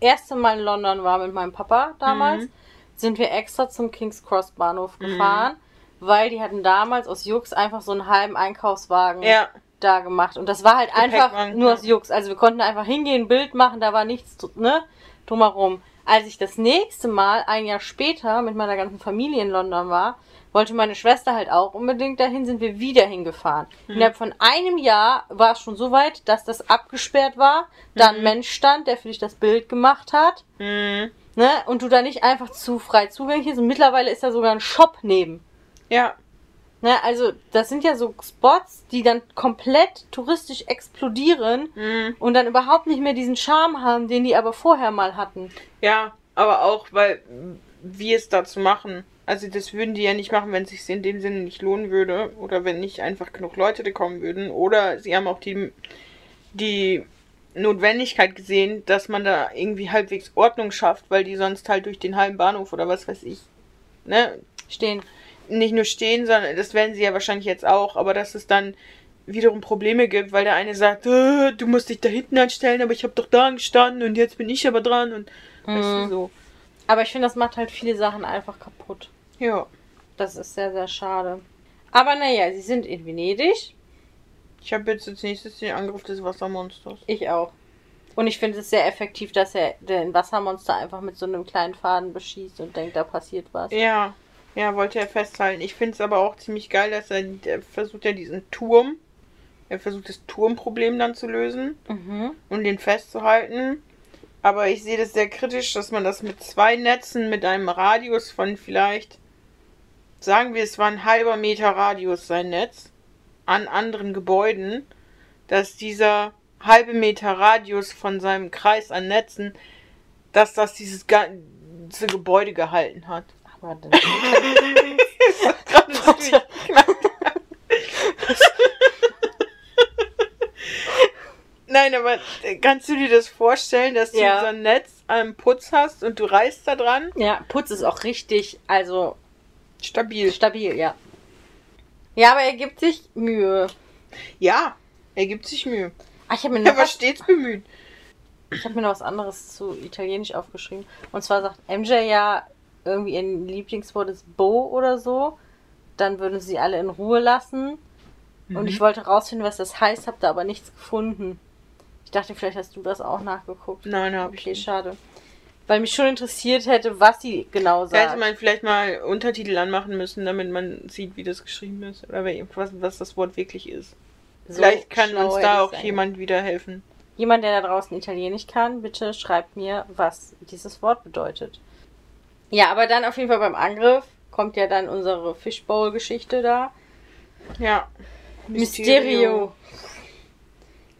Speaker 1: erste Mal in London war mit meinem Papa damals,
Speaker 2: Mhm.
Speaker 1: Sind wir extra zum King's Cross Bahnhof gefahren, weil die hatten damals aus Jux einfach so einen halben Einkaufswagen
Speaker 2: Ja,
Speaker 1: da gemacht. Und das war halt einfach nur
Speaker 2: ja.
Speaker 1: aus Jux. Also wir konnten einfach hingehen, ein Bild machen, da war nichts ne, drumherum. Als ich das nächste Mal, ein Jahr später, mit meiner ganzen Familie in London war, wollte meine Schwester halt auch unbedingt dahin, sind wir wieder hingefahren.
Speaker 2: Hm.
Speaker 1: Innerhalb von einem Jahr war es schon so weit, dass das abgesperrt war, da
Speaker 2: Mhm.
Speaker 1: ein Mensch stand, der für dich das Bild gemacht hat,
Speaker 2: mhm.
Speaker 1: Ne, und du da nicht einfach zu frei zugänglich ist. Und mittlerweile ist da sogar ein Shop neben.
Speaker 2: ja,
Speaker 1: Ne, also das sind ja so Spots, die dann komplett touristisch explodieren
Speaker 2: mhm.
Speaker 1: und dann überhaupt nicht mehr diesen Charme haben, den die aber vorher mal hatten.
Speaker 2: ja, aber auch, weil wir es dazu machen. Also das würden die ja nicht machen, wenn es sich in dem Sinne nicht lohnen würde oder wenn nicht einfach genug Leute da kommen würden. Oder sie haben auch die, die Notwendigkeit gesehen, dass man da irgendwie halbwegs Ordnung schafft, weil die sonst halt durch den halben Bahnhof oder was weiß ich, ne,
Speaker 1: Stehen.
Speaker 2: nicht nur stehen, sondern das werden sie ja wahrscheinlich jetzt auch, aber dass es dann wiederum Probleme gibt, weil der eine sagt, äh, du musst dich da hinten anstellen, aber ich habe doch da gestanden und jetzt bin ich aber dran und weißt du
Speaker 1: Mhm.
Speaker 2: so.
Speaker 1: Aber ich finde, das macht halt viele Sachen einfach kaputt.
Speaker 2: Ja.
Speaker 1: Das ist sehr, sehr schade. Aber naja, sie sind in Venedig.
Speaker 2: Ich habe jetzt als nächstes den Angriff des Wassermonsters.
Speaker 1: Ich auch. Und ich finde es sehr effektiv, dass er den Wassermonster einfach mit so einem kleinen Faden beschießt und denkt, da passiert was.
Speaker 2: Ja, ja, wollte er festhalten. Ich finde es aber auch ziemlich geil, dass er, er versucht ja diesen Turm, er versucht das Turmproblem dann zu lösen
Speaker 1: Mhm.
Speaker 2: und den festzuhalten. Aber ich sehe das sehr kritisch, dass man das mit zwei Netzen mit einem Radius von vielleicht, sagen wir, es war ein halber Meter Radius sein Netz, an anderen Gebäuden, dass dieser halbe Meter Radius von seinem Kreis an Netzen, dass das dieses ganze Gebäude gehalten hat.
Speaker 1: Aber dann,
Speaker 2: knapp. Nein, aber äh, kannst du dir das vorstellen, dass du
Speaker 1: Ja.
Speaker 2: so ein Netz am Putz hast und du reißt da dran?
Speaker 1: ja, Putz ist auch richtig, also
Speaker 2: Stabil.
Speaker 1: stabil, ja. Ja, aber er gibt sich Mühe.
Speaker 2: Ja, er gibt sich Mühe.
Speaker 1: Ah, ich habe mir,
Speaker 2: Er
Speaker 1: noch
Speaker 2: war
Speaker 1: was-
Speaker 2: stets bemüht.
Speaker 1: ich hab mir noch was anderes zu Italienisch aufgeschrieben. Und zwar sagt MJ ja, irgendwie ihr Lieblingswort ist Bo oder so. Dann würden sie alle in Ruhe lassen. Und
Speaker 2: Mhm.
Speaker 1: ich wollte rausfinden, was das heißt, habe da aber nichts gefunden. Ich dachte, vielleicht hast du das auch nachgeguckt.
Speaker 2: Nein, habe ich
Speaker 1: Okay,
Speaker 2: nicht.
Speaker 1: schade. Weil mich schon interessiert hätte, was sie genau
Speaker 2: Da hätte
Speaker 1: sagt.
Speaker 2: man vielleicht mal Untertitel anmachen müssen, damit man sieht, wie das geschrieben ist. Oder was, was das Wort wirklich ist.
Speaker 1: So
Speaker 2: vielleicht kann uns da auch jemand wieder helfen.
Speaker 1: Jemand, der da draußen Italienisch kann, bitte schreibt mir, was dieses Wort bedeutet. Ja, aber dann auf jeden Fall beim Angriff kommt ja dann unsere Fishbowl-Geschichte da.
Speaker 2: Ja.
Speaker 1: Mysterio.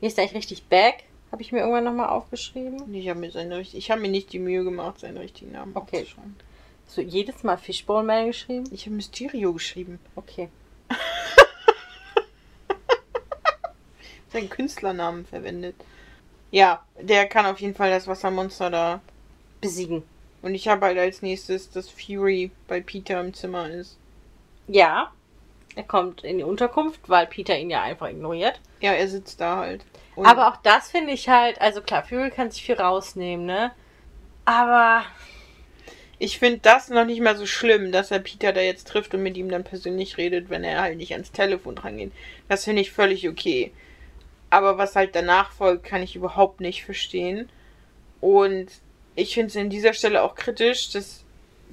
Speaker 1: Hier ist eigentlich richtig back. Habe ich mir irgendwann nochmal aufgeschrieben.
Speaker 2: Ich habe mir, ich hab mir nicht die Mühe gemacht, seinen richtigen Namen
Speaker 1: Okay.
Speaker 2: aufzuschreiben.
Speaker 1: So jedes Mal Fishbowl Man geschrieben.
Speaker 2: Ich habe Mysterio geschrieben.
Speaker 1: Okay.
Speaker 2: Seinen Künstlernamen verwendet. Ja, der kann auf jeden Fall das Wassermonster da.
Speaker 1: Besiegen.
Speaker 2: Und ich habe halt als nächstes, dass Fury bei Peter im Zimmer ist.
Speaker 1: Ja. Er kommt in die Unterkunft, weil Peter ihn ja einfach ignoriert.
Speaker 2: Ja, er sitzt da halt. Und
Speaker 1: Aber auch das finde ich halt, also klar, Fury kann sich viel rausnehmen, ne? Aber
Speaker 2: ich finde das noch nicht mal so schlimm, dass er Peter da jetzt trifft und mit ihm dann persönlich redet, wenn er halt nicht ans Telefon dran geht. Das finde ich völlig okay. Aber was halt danach folgt, kann ich überhaupt nicht verstehen. Und ich finde es in dieser Stelle auch kritisch, dass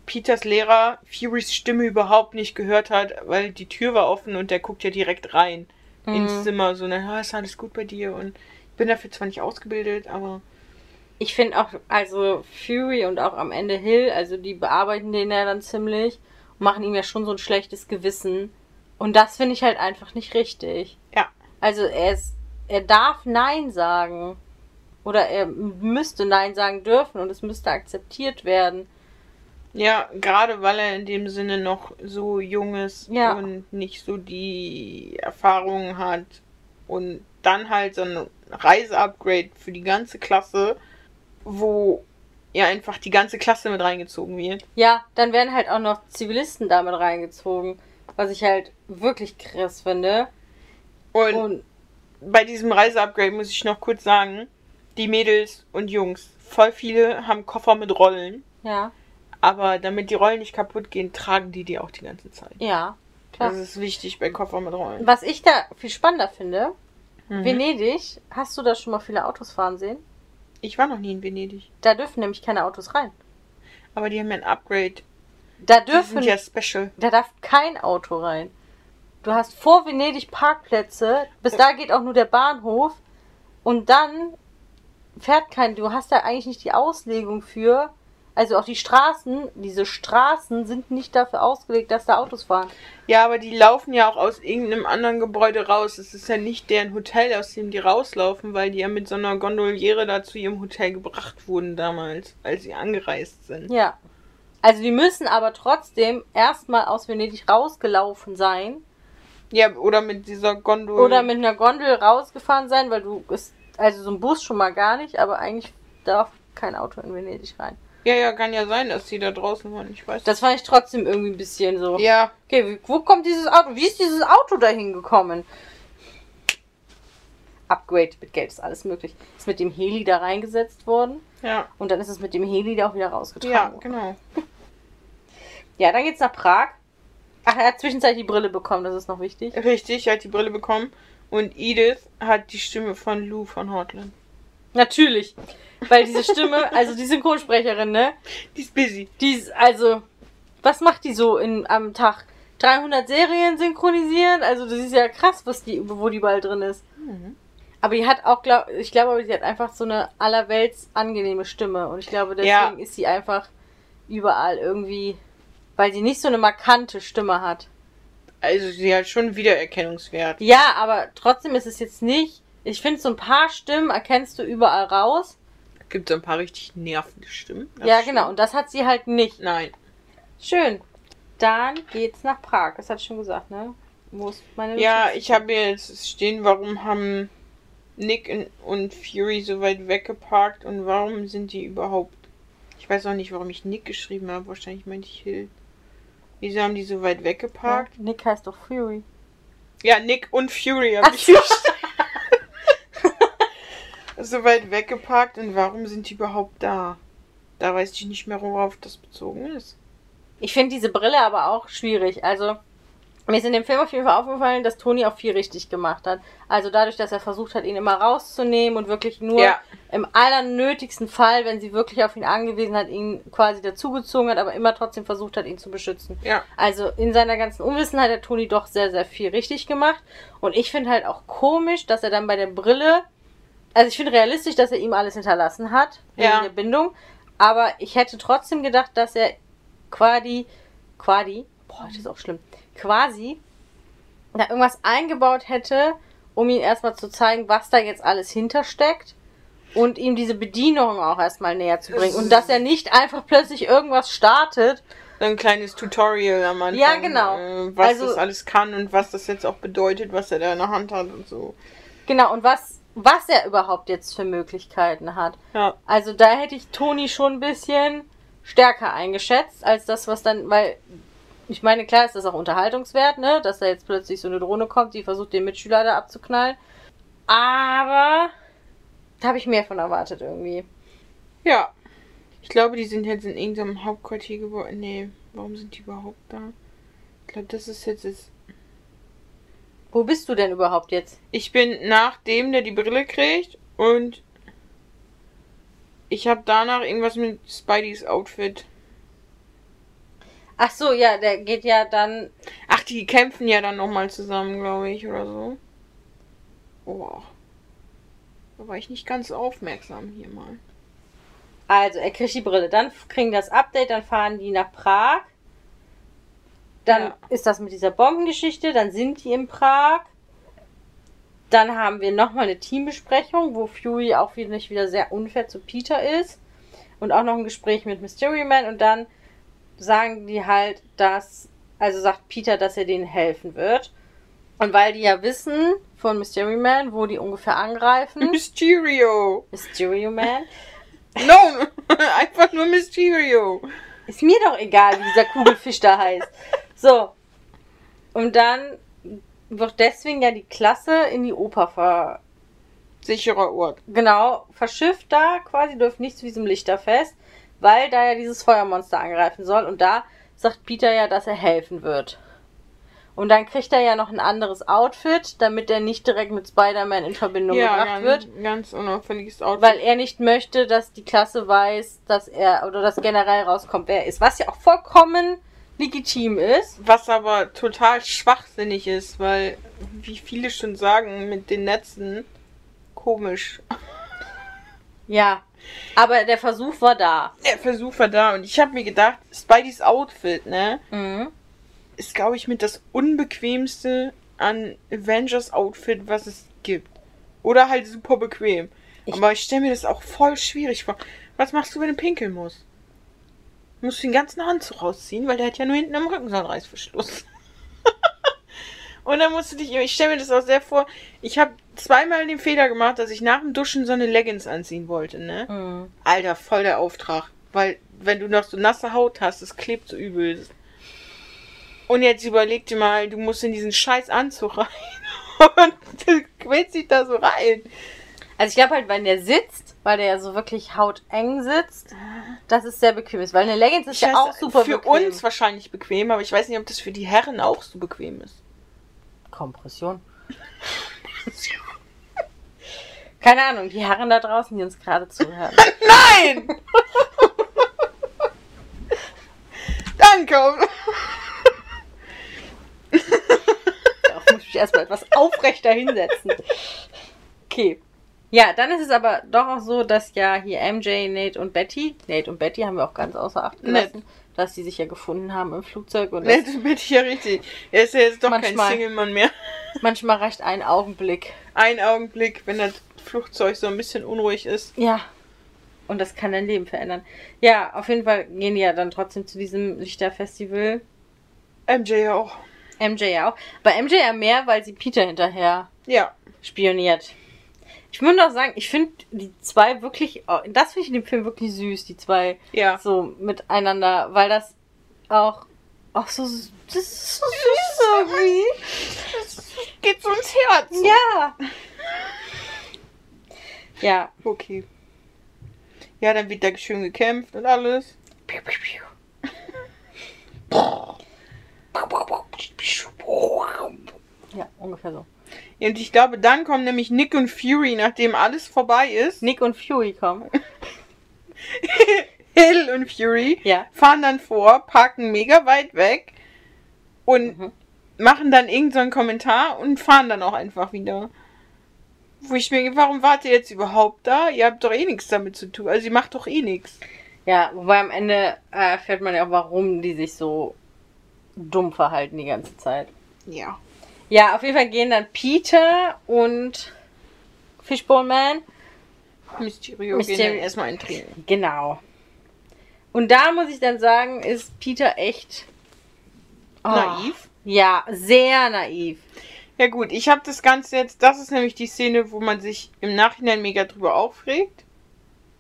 Speaker 2: Peters Lehrer Furys Stimme überhaupt nicht gehört hat, weil die Tür war offen und der guckt ja direkt rein ins Zimmer. So, na, ist alles gut bei dir? Und ich bin dafür zwar nicht ausgebildet, aber
Speaker 1: ich finde auch, also Fury und auch am Ende Hill, also die bearbeiten den ja dann ziemlich und machen ihm ja schon so ein schlechtes Gewissen. Und das finde ich halt einfach nicht richtig.
Speaker 2: Ja.
Speaker 1: Also er ist, er darf Nein sagen. Oder er müsste Nein sagen dürfen und es müsste akzeptiert werden.
Speaker 2: Ja, gerade weil er in dem Sinne noch so jung ist
Speaker 1: Ja.
Speaker 2: und nicht so die Erfahrungen hat und dann halt so ein Reiseupgrade für die ganze Klasse, wo ja einfach die ganze Klasse mit reingezogen wird.
Speaker 1: Ja, dann werden halt auch noch Zivilisten damit reingezogen. Was ich halt wirklich krass finde.
Speaker 2: Und,
Speaker 1: Und
Speaker 2: bei diesem Reiseupgrade muss ich noch kurz sagen, die Mädels und Jungs, voll viele haben Koffer mit Rollen,
Speaker 1: ja,
Speaker 2: aber damit die Rollen nicht kaputt gehen, tragen die die auch die ganze Zeit.
Speaker 1: ja, klar.
Speaker 2: Das ist wichtig bei Koffer mit Rollen.
Speaker 1: Was ich da viel spannender finde,
Speaker 2: Mhm.
Speaker 1: Venedig, hast du da schon mal viele Autos fahren sehen?
Speaker 2: Ich war noch nie in Venedig.
Speaker 1: Da dürfen nämlich keine Autos rein.
Speaker 2: Aber die haben ja ein Upgrade.
Speaker 1: Da
Speaker 2: Die
Speaker 1: dürfen,
Speaker 2: sind ja special.
Speaker 1: da darf kein Auto rein. Du hast vor Venedig Parkplätze, bis da geht auch nur der Bahnhof und dann fährt kein, du hast da eigentlich nicht die Auslegung für, also auch die Straßen, diese Straßen sind nicht dafür ausgelegt, dass da Autos fahren.
Speaker 2: Ja, aber die laufen ja auch aus irgendeinem anderen Gebäude raus. Es ist ja nicht deren Hotel, aus dem die rauslaufen, weil die ja mit so einer Gondoliere da zu ihrem Hotel gebracht wurden damals, als sie angereist sind.
Speaker 1: Ja. Also die müssen aber trotzdem erstmal aus Venedig rausgelaufen sein
Speaker 2: Ja, oder mit dieser Gondol.
Speaker 1: oder mit einer Gondel rausgefahren sein, weil du ist also so ein Bus schon mal gar nicht, aber eigentlich darf kein Auto in Venedig rein.
Speaker 2: Ja, ja, kann ja sein, dass die da draußen waren. Ich weiß.
Speaker 1: Das fand ich trotzdem irgendwie ein bisschen so.
Speaker 2: ja,
Speaker 1: Okay, wie, wo kommt dieses Auto? Wie ist dieses Auto dahin gekommen? Upgrade mit Geld ist alles möglich. Ist mit dem Heli da reingesetzt worden
Speaker 2: ja,
Speaker 1: und dann ist es mit dem Heli da auch wieder rausgetragen.
Speaker 2: ja, genau.
Speaker 1: Ja, dann geht's nach Prag. Ach, er hat zwischenzeitlich die Brille bekommen, das ist noch wichtig.
Speaker 2: Richtig, er hat die Brille bekommen. Und Edith hat die Stimme von Lou von Hortland.
Speaker 1: Natürlich. Weil diese Stimme, also die Synchronsprecherin, ne?
Speaker 2: Die ist busy.
Speaker 1: Die ist, also, was macht die so in, am Tag? 300 Serien synchronisieren? Also, das ist ja krass, was die, wo die bald drin ist. Aber die hat auch, glaub, ich glaube, aber sie hat einfach so eine allerwelts angenehme Stimme. Und ich glaube, deswegen
Speaker 2: Ja.
Speaker 1: ist sie einfach überall irgendwie, weil sie nicht so eine markante Stimme hat.
Speaker 2: Also sie hat schon Wiedererkennungswert.
Speaker 1: Ja, aber trotzdem ist es jetzt nicht. Ich finde, so ein paar Stimmen erkennst du überall raus.
Speaker 2: Gibt so ein paar richtig nervende Stimmen. Das
Speaker 1: ja,
Speaker 2: stimmt.
Speaker 1: genau. Und das hat sie halt nicht.
Speaker 2: Nein.
Speaker 1: Schön. Dann geht's nach Prag. Das hat ich schon gesagt, ne? Wo ist meine
Speaker 2: Ja,
Speaker 1: Notiz?
Speaker 2: ich habe jetzt stehen, warum haben Nick und- Fury so weit weggeparkt und warum sind die überhaupt. Ich weiß auch nicht, warum ich Nick geschrieben habe. Wahrscheinlich meinte ich Hill. Wieso haben die so weit
Speaker 1: Ja,
Speaker 2: weggeparkt?
Speaker 1: Nick heißt doch Fury.
Speaker 2: Ja, Nick und Fury habe ich
Speaker 1: so.
Speaker 2: So weit weggeparkt und warum sind die überhaupt da? Da weiß ich nicht mehr, worauf das bezogen ist.
Speaker 1: Ich finde diese Brille aber auch schwierig. Also, mir ist in dem Film auf jeden Fall aufgefallen, dass Toni auch viel richtig gemacht hat. Also dadurch, dass er versucht hat, ihn immer rauszunehmen und wirklich nur
Speaker 2: Ja.
Speaker 1: im allernötigsten Fall, wenn sie wirklich auf ihn angewiesen hat, ihn quasi dazugezogen hat, aber immer trotzdem versucht hat, ihn zu beschützen.
Speaker 2: Ja.
Speaker 1: Also in seiner ganzen Unwissenheit hat Toni doch sehr, sehr viel richtig gemacht. Und ich finde halt auch komisch, dass er dann bei der Brille, also ich finde realistisch, dass er ihm alles hinterlassen hat, wegen
Speaker 2: Ja.
Speaker 1: der Bindung. Aber ich hätte trotzdem gedacht, dass er quasi, quasi, boah, das ist auch schlimm, quasi da irgendwas eingebaut hätte, um ihm erstmal zu zeigen, was da jetzt alles hintersteckt. Und ihm diese Bedienung auch erstmal näher zu bringen. Und dass er nicht einfach plötzlich irgendwas startet,
Speaker 2: So ein kleines Tutorial am Anfang.
Speaker 1: Ja, genau.
Speaker 2: Äh, was
Speaker 1: Also-
Speaker 2: das alles kann und was das jetzt auch bedeutet, was er da in der Hand hat und so.
Speaker 1: Genau, und was, was er überhaupt jetzt für Möglichkeiten hat.
Speaker 2: Ja.
Speaker 1: Also da hätte ich Toni schon ein bisschen stärker eingeschätzt, als das, was dann, weil, ich meine, klar ist das auch unterhaltungswert, ne, dass da jetzt plötzlich so eine Drohne kommt, die versucht, den Mitschüler da abzuknallen. Aber da habe ich mehr von erwartet irgendwie.
Speaker 2: Ja. Ich glaube, die sind jetzt in irgendeinem Hauptquartier geworden. Nee, warum sind die überhaupt da? Ich glaube, das ist jetzt. Das
Speaker 1: Wo bist du denn überhaupt jetzt?
Speaker 2: ich bin nach dem, der die Brille kriegt und ich habe danach irgendwas mit Spideys Outfit.
Speaker 1: Ach so, ja, der geht ja dann.
Speaker 2: Ach, die kämpfen ja dann nochmal zusammen, glaube ich, oder so. Oh. Da war ich nicht ganz aufmerksam hier mal.
Speaker 1: Also, er kriegt die Brille. Dann kriegen das Update, dann fahren die nach Prag. Dann
Speaker 2: Ja.
Speaker 1: ist das mit dieser Bombengeschichte, dann sind die in Prag. Dann haben wir nochmal eine Teambesprechung, wo Fury auch wieder nicht wieder sehr unfair zu Peter ist. Und auch noch ein Gespräch mit Mystery Man. Und dann sagen die halt, dass, also sagt Peter, dass er denen helfen wird. Und weil die ja wissen von Mystery Man, wo die ungefähr angreifen.
Speaker 2: Mysterio!
Speaker 1: Mysterio Man.
Speaker 2: No! Einfach nur Mysterio!
Speaker 1: Ist mir doch egal, wie dieser Kugelfisch da heißt. So. Und dann wird deswegen ja die Klasse in die Oper ver
Speaker 2: Sicherer Ort.
Speaker 1: genau verschifft da quasi, dürfen nicht zu diesem Lichterfest, weil da ja dieses Feuermonster angreifen soll. Und da sagt Peter ja, dass er helfen wird. Und dann kriegt er ja noch ein anderes Outfit, damit er nicht direkt mit Spider-Man in Verbindung
Speaker 2: Ja,
Speaker 1: gebracht
Speaker 2: ganz,
Speaker 1: wird.
Speaker 2: ganz unauffälliges Outfit.
Speaker 1: Weil er nicht möchte, dass die Klasse weiß, dass er oder dass generell rauskommt, wer er ist. Was ja auch vollkommen legitim ist.
Speaker 2: Was aber total schwachsinnig ist, weil, wie viele schon sagen, mit den Netzen komisch.
Speaker 1: Ja. Aber der Versuch war da.
Speaker 2: Der Versuch war da und ich habe mir gedacht, Spideys Outfit, ne,
Speaker 1: Mhm.
Speaker 2: ist, glaube ich, mit das unbequemste an Avengers Outfit, was es gibt. Oder halt super bequem.
Speaker 1: Ich-
Speaker 2: Aber ich stelle mir das auch voll schwierig vor. Was machst du, wenn du pinkeln musst? Musst du den ganzen Anzug rausziehen, weil der hat ja nur hinten am Rücken so einen Reißverschluss. Und dann musst du dich, ich stelle mir das auch sehr vor, ich habe zweimal den Fehler gemacht, dass ich nach dem Duschen so eine Leggings anziehen wollte, ne?
Speaker 1: Mhm.
Speaker 2: Alter, voll der Auftrag. Weil, wenn du noch so nasse Haut hast, es klebt so übel. Und jetzt überleg dir mal, du musst in diesen scheiß Anzug rein. Und du quälst dich da so rein.
Speaker 1: Also ich glaube halt, wenn der sitzt, weil der ja so wirklich hauteng sitzt, dass es sehr bequem ist. Weil eine Leggings ist
Speaker 2: Ich
Speaker 1: ja auch super
Speaker 2: für
Speaker 1: bequem.
Speaker 2: uns wahrscheinlich bequem, aber ich weiß nicht, ob das für die Herren auch so bequem ist.
Speaker 1: Kompression. Keine Ahnung, die Herren da draußen, die uns gerade zuhören.
Speaker 2: Nein! Danke.
Speaker 1: Darauf muss ich mich erstmal etwas aufrechter hinsetzen. Okay. Ja, dann ist es aber doch auch so, dass ja hier MJ, Nate und Betty, Nate und Betty haben wir auch ganz außer Acht gelassen, dass die sich ja gefunden haben im Flugzeug und das
Speaker 2: bin ich ja richtig. Er ist ja jetzt doch
Speaker 1: Manchmal.
Speaker 2: kein Single-Mann mehr.
Speaker 1: manchmal reicht ein Augenblick.
Speaker 2: Ein Augenblick, wenn das Flugzeug so ein bisschen unruhig ist.
Speaker 1: Ja. Und das kann dein Leben verändern. Ja, auf jeden Fall gehen die ja dann trotzdem zu diesem Lichterfestival.
Speaker 2: MJ ja auch.
Speaker 1: MJ ja auch. Bei MJ ja mehr, weil sie Peter hinterher
Speaker 2: Ja.
Speaker 1: spioniert. Ich muss auch sagen, ich finde die zwei wirklich, oh, das finde ich in dem Film wirklich süß, die zwei
Speaker 2: Ja.
Speaker 1: so miteinander, weil das auch, auch so, das ist so süß irgendwie.
Speaker 2: Geht so ins Herz.
Speaker 1: Ja. Ja.
Speaker 2: Okay. Ja, dann wird da schön gekämpft und alles.
Speaker 1: Ja, ungefähr so.
Speaker 2: Und ich glaube, dann kommen nämlich Nick und Fury, nachdem alles vorbei ist.
Speaker 1: Nick und Fury kommen.
Speaker 2: Hill und Fury
Speaker 1: Ja.
Speaker 2: fahren dann vor, parken mega weit weg und
Speaker 1: Mhm.
Speaker 2: machen dann irgendeinen Kommentar und fahren dann auch einfach wieder. Wo ich mir denke, warum wart ihr jetzt überhaupt da? Ihr habt doch eh nichts damit zu tun. Also ihr macht doch eh nichts.
Speaker 1: Ja, wobei am Ende äh, erfährt man ja auch, warum die sich so dumm verhalten die ganze Zeit.
Speaker 2: Ja.
Speaker 1: Ja, auf jeden Fall gehen dann Peter und Fishbowl Man.
Speaker 2: Mysterio,
Speaker 1: Mysterio.
Speaker 2: gehen dann erstmal ein Training.
Speaker 1: Genau. Und da muss ich dann sagen, ist Peter echt oh,
Speaker 2: Naiv.
Speaker 1: Ja, sehr naiv.
Speaker 2: Ja gut, ich habe das Ganze jetzt, das ist nämlich die Szene, wo man sich im Nachhinein mega drüber aufregt.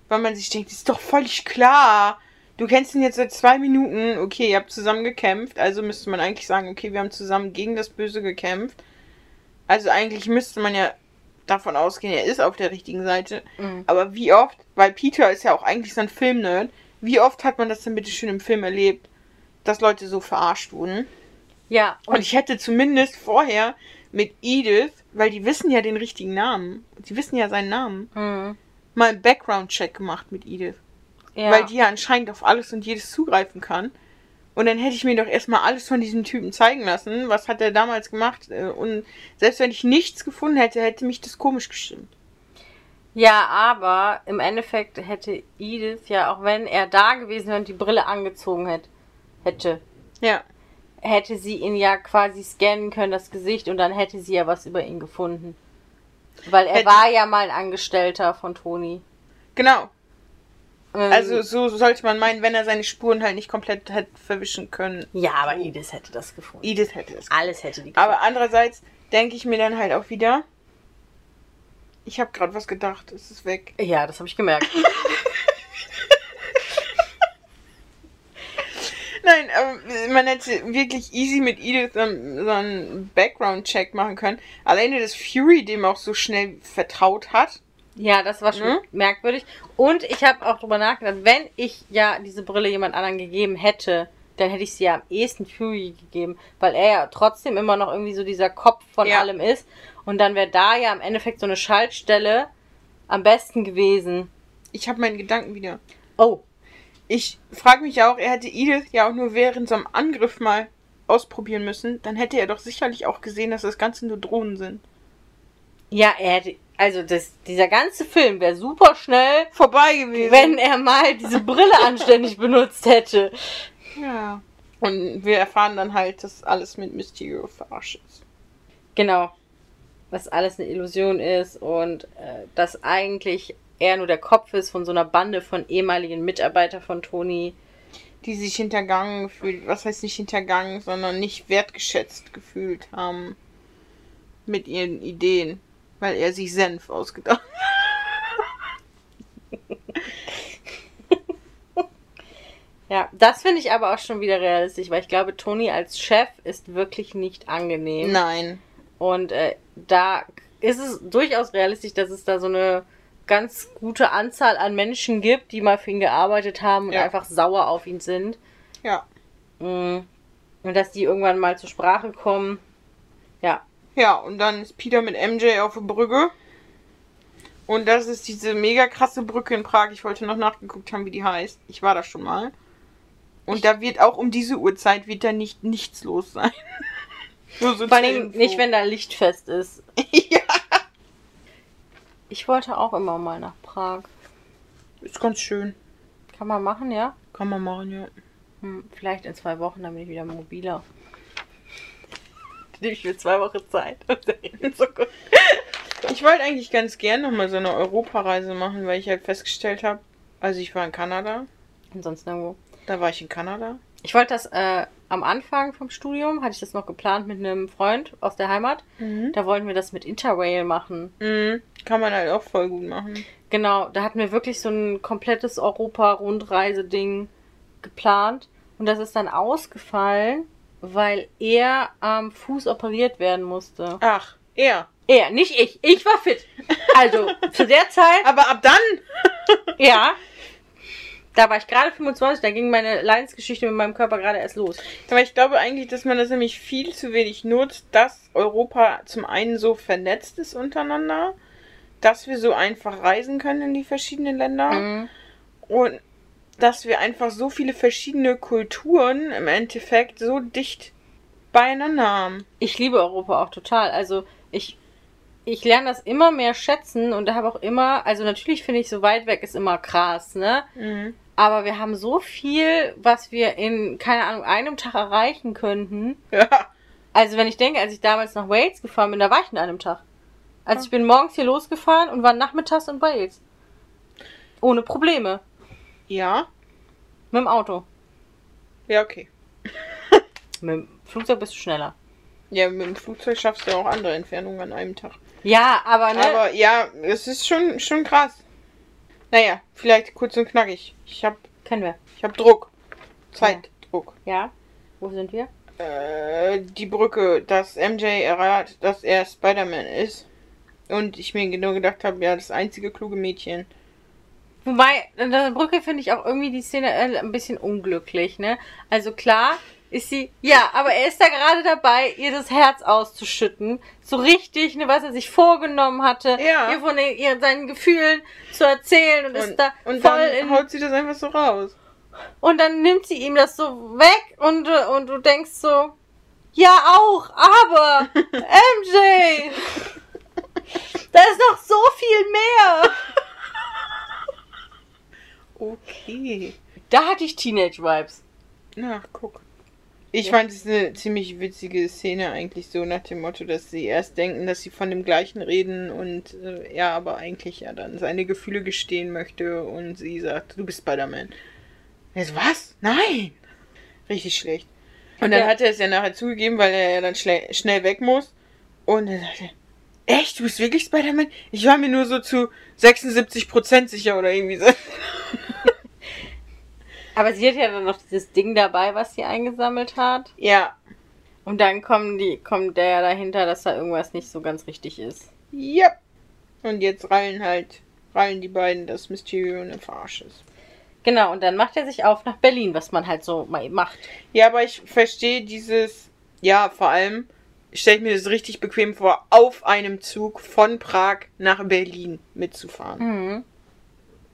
Speaker 2: Weil man sich denkt, ist doch völlig klar. Du kennst ihn jetzt seit zwei Minuten, okay, ihr habt zusammen gekämpft, also müsste man eigentlich sagen, okay, wir haben zusammen gegen das Böse gekämpft. Also eigentlich müsste man ja davon ausgehen, er ist auf der richtigen Seite.
Speaker 1: Mhm.
Speaker 2: Aber wie oft, weil Peter ist ja auch eigentlich so ein Filmnerd, wie oft hat man das denn bitte schön im Film erlebt, dass Leute so verarscht wurden?
Speaker 1: Ja,
Speaker 2: Und ich hätte zumindest vorher mit Edith, weil die wissen ja den richtigen Namen, die wissen ja seinen Namen,
Speaker 1: Mhm.
Speaker 2: mal einen Background-Check gemacht mit Edith.
Speaker 1: Ja.
Speaker 2: Weil die ja anscheinend auf alles und jedes zugreifen kann. Und dann hätte ich mir doch erstmal alles von diesem Typen zeigen lassen. Was hat er damals gemacht? Äh, Und selbst wenn ich nichts gefunden hätte, hätte mich das komisch gestimmt.
Speaker 1: ja, aber im Endeffekt hätte Edith ja, auch wenn er da gewesen wäre und die Brille angezogen hätte, hätte,
Speaker 2: Ja.
Speaker 1: hätte sie ihn ja quasi scannen können, das Gesicht, und dann hätte sie ja was über ihn gefunden. Weil er
Speaker 2: Hätte-
Speaker 1: war ja mal ein Angestellter von Toni.
Speaker 2: Genau.
Speaker 1: Ähm,
Speaker 2: Also so sollte man meinen, wenn er seine Spuren halt nicht komplett hätte verwischen können.
Speaker 1: Ja, aber Edith hätte das gefunden.
Speaker 2: Edith hätte es.
Speaker 1: Alles hätte die gefunden.
Speaker 2: Aber andererseits denke ich mir dann halt auch wieder, ich habe gerade was gedacht, es ist weg.
Speaker 1: Ja, das habe ich gemerkt.
Speaker 2: Nein, aber man hätte wirklich easy mit Edith so, so einen Background-Check machen können. Alleine, dass Fury dem auch so schnell vertraut hat.
Speaker 1: Ja, das war schon
Speaker 2: Mhm.
Speaker 1: merkwürdig. Und ich habe auch drüber nachgedacht, wenn ich ja diese Brille jemand anderen gegeben hätte, dann hätte ich sie ja am ehesten Fury gegeben, weil er ja trotzdem immer noch irgendwie so dieser Kopf von
Speaker 2: Ja.
Speaker 1: allem ist. Und dann wäre da ja im Endeffekt so eine Schaltstelle am besten gewesen.
Speaker 2: Ich habe meinen Gedanken wieder.
Speaker 1: Oh,
Speaker 2: Ich frage mich auch, er hätte Edith ja auch nur während so einem Angriff mal ausprobieren müssen. Dann hätte er doch sicherlich auch gesehen, dass das Ganze nur Drohnen sind.
Speaker 1: ja, er hätte, also das, dieser ganze Film wäre super schnell,
Speaker 2: Vorbei gewesen.
Speaker 1: wenn er mal diese Brille anständig benutzt hätte.
Speaker 2: Ja. Und wir erfahren dann halt, dass alles mit Mysterio verarscht ist.
Speaker 1: Genau. Was alles eine Illusion ist und äh, dass eigentlich er nur der Kopf ist von so einer Bande von ehemaligen Mitarbeitern von Toni.
Speaker 2: Die sich hintergangen gefühlt, was heißt nicht hintergangen, sondern nicht wertgeschätzt gefühlt haben. Mit ihren Ideen. Weil er sich Senf ausgedacht hat.
Speaker 1: Ja, das finde ich aber auch schon wieder realistisch, weil ich glaube, Toni als Chef ist wirklich nicht angenehm.
Speaker 2: Nein.
Speaker 1: Und äh, da ist es durchaus realistisch, dass es da so eine ganz gute Anzahl an Menschen gibt, die mal für ihn gearbeitet haben und
Speaker 2: Ja.
Speaker 1: einfach sauer auf ihn sind.
Speaker 2: Ja.
Speaker 1: Mm. Und dass die irgendwann mal zur Sprache kommen. Ja,
Speaker 2: Ja, und dann ist Peter mit MJ auf der Brücke. Und das ist diese mega krasse Brücke in Prag. Ich wollte noch nachgeguckt haben, wie die heißt. Ich war da schon mal. Und da wird auch um diese Uhrzeit wird da nicht nichts los sein. Nur so
Speaker 1: Vor allem nicht, wenn da Lichtfest ist.
Speaker 2: ja.
Speaker 1: Ich wollte auch immer mal nach Prag.
Speaker 2: Ist ganz schön.
Speaker 1: Kann man machen, ja?
Speaker 2: Kann man machen, ja.
Speaker 1: Hm, vielleicht in zwei Wochen, dann bin ich wieder mobiler. Nehme ich mir zwei Wochen Zeit.
Speaker 2: Ich wollte eigentlich ganz gern nochmal so eine Europareise machen, weil ich halt festgestellt habe, also ich war in Kanada.
Speaker 1: Ansonsten irgendwo.
Speaker 2: Da war ich in Kanada.
Speaker 1: Ich wollte das äh, am Anfang vom Studium, hatte ich das noch geplant mit einem Freund aus der Heimat. Da wollten wir das mit Interrail machen.
Speaker 2: Mhm. Kann man halt auch voll gut machen.
Speaker 1: Genau, da hatten wir wirklich so ein komplettes Europa-Rundreise-Ding geplant. Und das ist dann ausgefallen, weil er am Fuß operiert werden musste.
Speaker 2: Ach, er.
Speaker 1: Er, nicht ich. Ich war fit. Also, zu der Zeit,
Speaker 2: Aber ab dann?
Speaker 1: ja. Da war ich gerade 25, da ging meine Leidensgeschichte mit meinem Körper gerade erst los.
Speaker 2: Aber ich glaube eigentlich, dass man das nämlich viel zu wenig nutzt, dass Europa zum einen so vernetzt ist untereinander, dass wir so einfach reisen können in die verschiedenen Länder
Speaker 1: Mhm.
Speaker 2: und dass wir einfach so viele verschiedene Kulturen im Endeffekt so dicht beieinander haben.
Speaker 1: Ich liebe Europa auch total. Also, ich, ich lerne das immer mehr schätzen und habe auch immer, also natürlich finde ich, so weit weg ist immer krass, ne?
Speaker 2: Mhm.
Speaker 1: Aber wir haben so viel, was wir in, keine Ahnung, einem Tag erreichen könnten.
Speaker 2: Ja.
Speaker 1: Also wenn ich denke, als ich damals nach Wales gefahren bin, da war ich in einem Tag. Also ich bin morgens hier losgefahren und war nachmittags in Wales. Ohne Probleme.
Speaker 2: Ja.
Speaker 1: Mit dem Auto.
Speaker 2: Ja, okay.
Speaker 1: Mit dem Flugzeug bist du schneller.
Speaker 2: Ja, mit dem Flugzeug schaffst du ja auch andere Entfernungen an einem Tag.
Speaker 1: Ja, aber ne?
Speaker 2: Aber ja, es ist schon, schon krass. Naja, vielleicht kurz und knackig. Ich hab,
Speaker 1: Kennen wir.
Speaker 2: ich hab Druck. Zeitdruck.
Speaker 1: Ja? Wo sind wir?
Speaker 2: Äh, die Brücke, dass MJ errat, dass er Spider-Man ist. Und ich mir genau gedacht habe, ja, das einzige kluge Mädchen.
Speaker 1: Wobei, an der Brücke finde ich auch irgendwie die Szene äh, ein bisschen unglücklich, ne? Also klar ist sie, ja, aber er ist da gerade dabei, ihr das Herz auszuschütten. So richtig, ne, was er sich vorgenommen hatte,
Speaker 2: Ja.
Speaker 1: ihr von den, ihr, seinen Gefühlen zu erzählen und, ist
Speaker 2: Und,
Speaker 1: da
Speaker 2: und
Speaker 1: voll
Speaker 2: dann
Speaker 1: in,
Speaker 2: haut sie das einfach so raus.
Speaker 1: und dann nimmt sie ihm das so weg und, und du denkst so, ja auch, aber MJ, da ist noch so viel mehr.
Speaker 2: Okay.
Speaker 1: Da hatte ich Teenage-Vibes.
Speaker 2: Na, guck. Ich fand es eine ziemlich witzige Szene eigentlich so nach dem Motto, dass sie erst denken, dass sie von dem gleichen reden und äh, er aber eigentlich ja dann seine Gefühle gestehen möchte und sie sagt, du bist Spider-Man. Er so, was? Nein! Richtig schlecht. Und dann
Speaker 1: Ja.
Speaker 2: hat er es ja nachher zugegeben, weil er ja dann schnell weg muss. Und dann sagt er, echt, du bist wirklich Spider-Man? Ich war mir nur so zu 76% sicher oder irgendwie so.
Speaker 1: Aber sie hat ja dann noch dieses Ding dabei, was sie eingesammelt hat.
Speaker 2: Ja,
Speaker 1: Und dann kommen die, kommt der ja dahinter, dass da irgendwas nicht so ganz richtig ist.
Speaker 2: Ja. Und jetzt rallen halt, rallen die beiden, dass Mysterio eine Verarsch ist.
Speaker 1: Genau, und dann macht er sich auf nach Berlin, was man halt so mal macht.
Speaker 2: Ja, aber ich verstehe dieses, ja, vor allem stelle ich mir das richtig bequem vor, auf einem Zug von Prag nach Berlin mitzufahren.
Speaker 1: Mhm.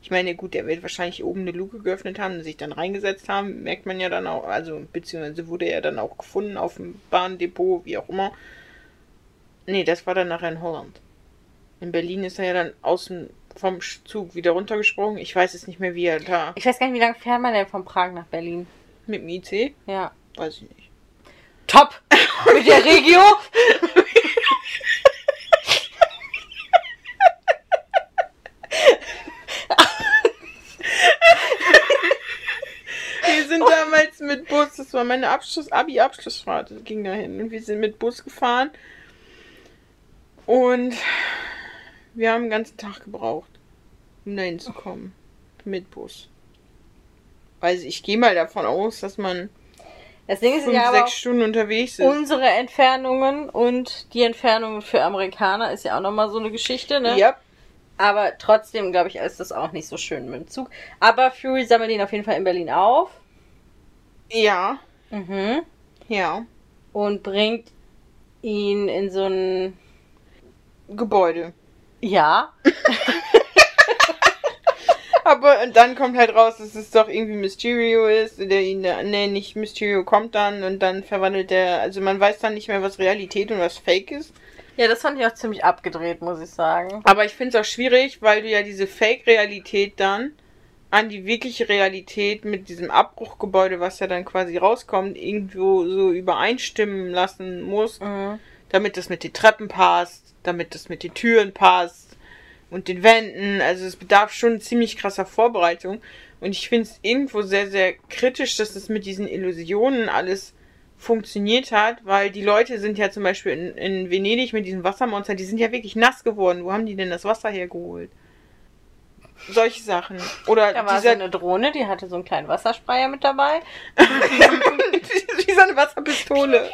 Speaker 2: Ich meine, gut, der wird wahrscheinlich oben eine Luke geöffnet haben und sich dann reingesetzt haben, merkt man ja dann auch, also, beziehungsweise wurde er dann auch gefunden auf dem Bahndepot, wie auch immer. Nee, das war dann nachher in Holland. In Berlin ist er ja dann außen vom Zug wieder runtergesprungen. Ich weiß es nicht mehr, wie er da
Speaker 1: Ich weiß gar nicht, wie lange fährt man denn von Prag nach Berlin?
Speaker 2: mit dem IC,
Speaker 1: Ja.
Speaker 2: weiß ich nicht.
Speaker 1: Top! Mit der Regio!
Speaker 2: Wir sind damals mit Bus, das war meine Abschluss, Abi-Abschlussfahrt, ging dahin. Und wir sind mit Bus gefahren. Und wir haben den ganzen Tag gebraucht, um dahin zu kommen. Mit Bus. Also ich gehe mal davon aus, dass man
Speaker 1: Das Ding ist
Speaker 2: fünf,
Speaker 1: ja
Speaker 2: sechs Stunden unterwegs ist.
Speaker 1: unsere Entfernungen und die Entfernungen für Amerikaner ist ja auch nochmal so eine Geschichte, ne?
Speaker 2: Ja,
Speaker 1: Aber trotzdem, glaube ich, ist das auch nicht so schön mit dem Zug. Aber Fury sammelt ihn auf jeden Fall in Berlin auf.
Speaker 2: ja,
Speaker 1: Mhm.
Speaker 2: ja.
Speaker 1: Und bringt ihn in so ein.
Speaker 2: Gebäude.
Speaker 1: Ja.
Speaker 2: Aber und dann kommt halt raus, dass es doch irgendwie Mysterio ist, der ihn, nee, nicht Mysterio kommt dann und dann verwandelt er, also man weiß dann nicht mehr, was Realität und was Fake ist.
Speaker 1: Ja, das fand ich auch ziemlich abgedreht, muss ich sagen.
Speaker 2: Aber ich finde es auch schwierig, weil du ja diese Fake-Realität dann an die wirkliche Realität mit diesem Abbruchgebäude, was ja dann quasi rauskommt, irgendwo so übereinstimmen lassen musst,
Speaker 1: Mhm.
Speaker 2: damit das mit den Treppen passt, damit das mit den Türen passt und den Wänden. Also es bedarf schon ziemlich krasser Vorbereitung. Und ich finde es irgendwo sehr, sehr kritisch, dass das mit diesen Illusionen alles funktioniert hat, weil die Leute sind ja zum Beispiel in, in Venedig mit diesen Wassermonstern, die sind ja wirklich nass geworden. Wo haben die denn das Wasser hergeholt? Solche Sachen. Oder
Speaker 1: Da war so
Speaker 2: dieser,
Speaker 1: eine Drohne, die hatte so einen kleinen Wassersprayer mit dabei.
Speaker 2: wie so eine Wasserpistole.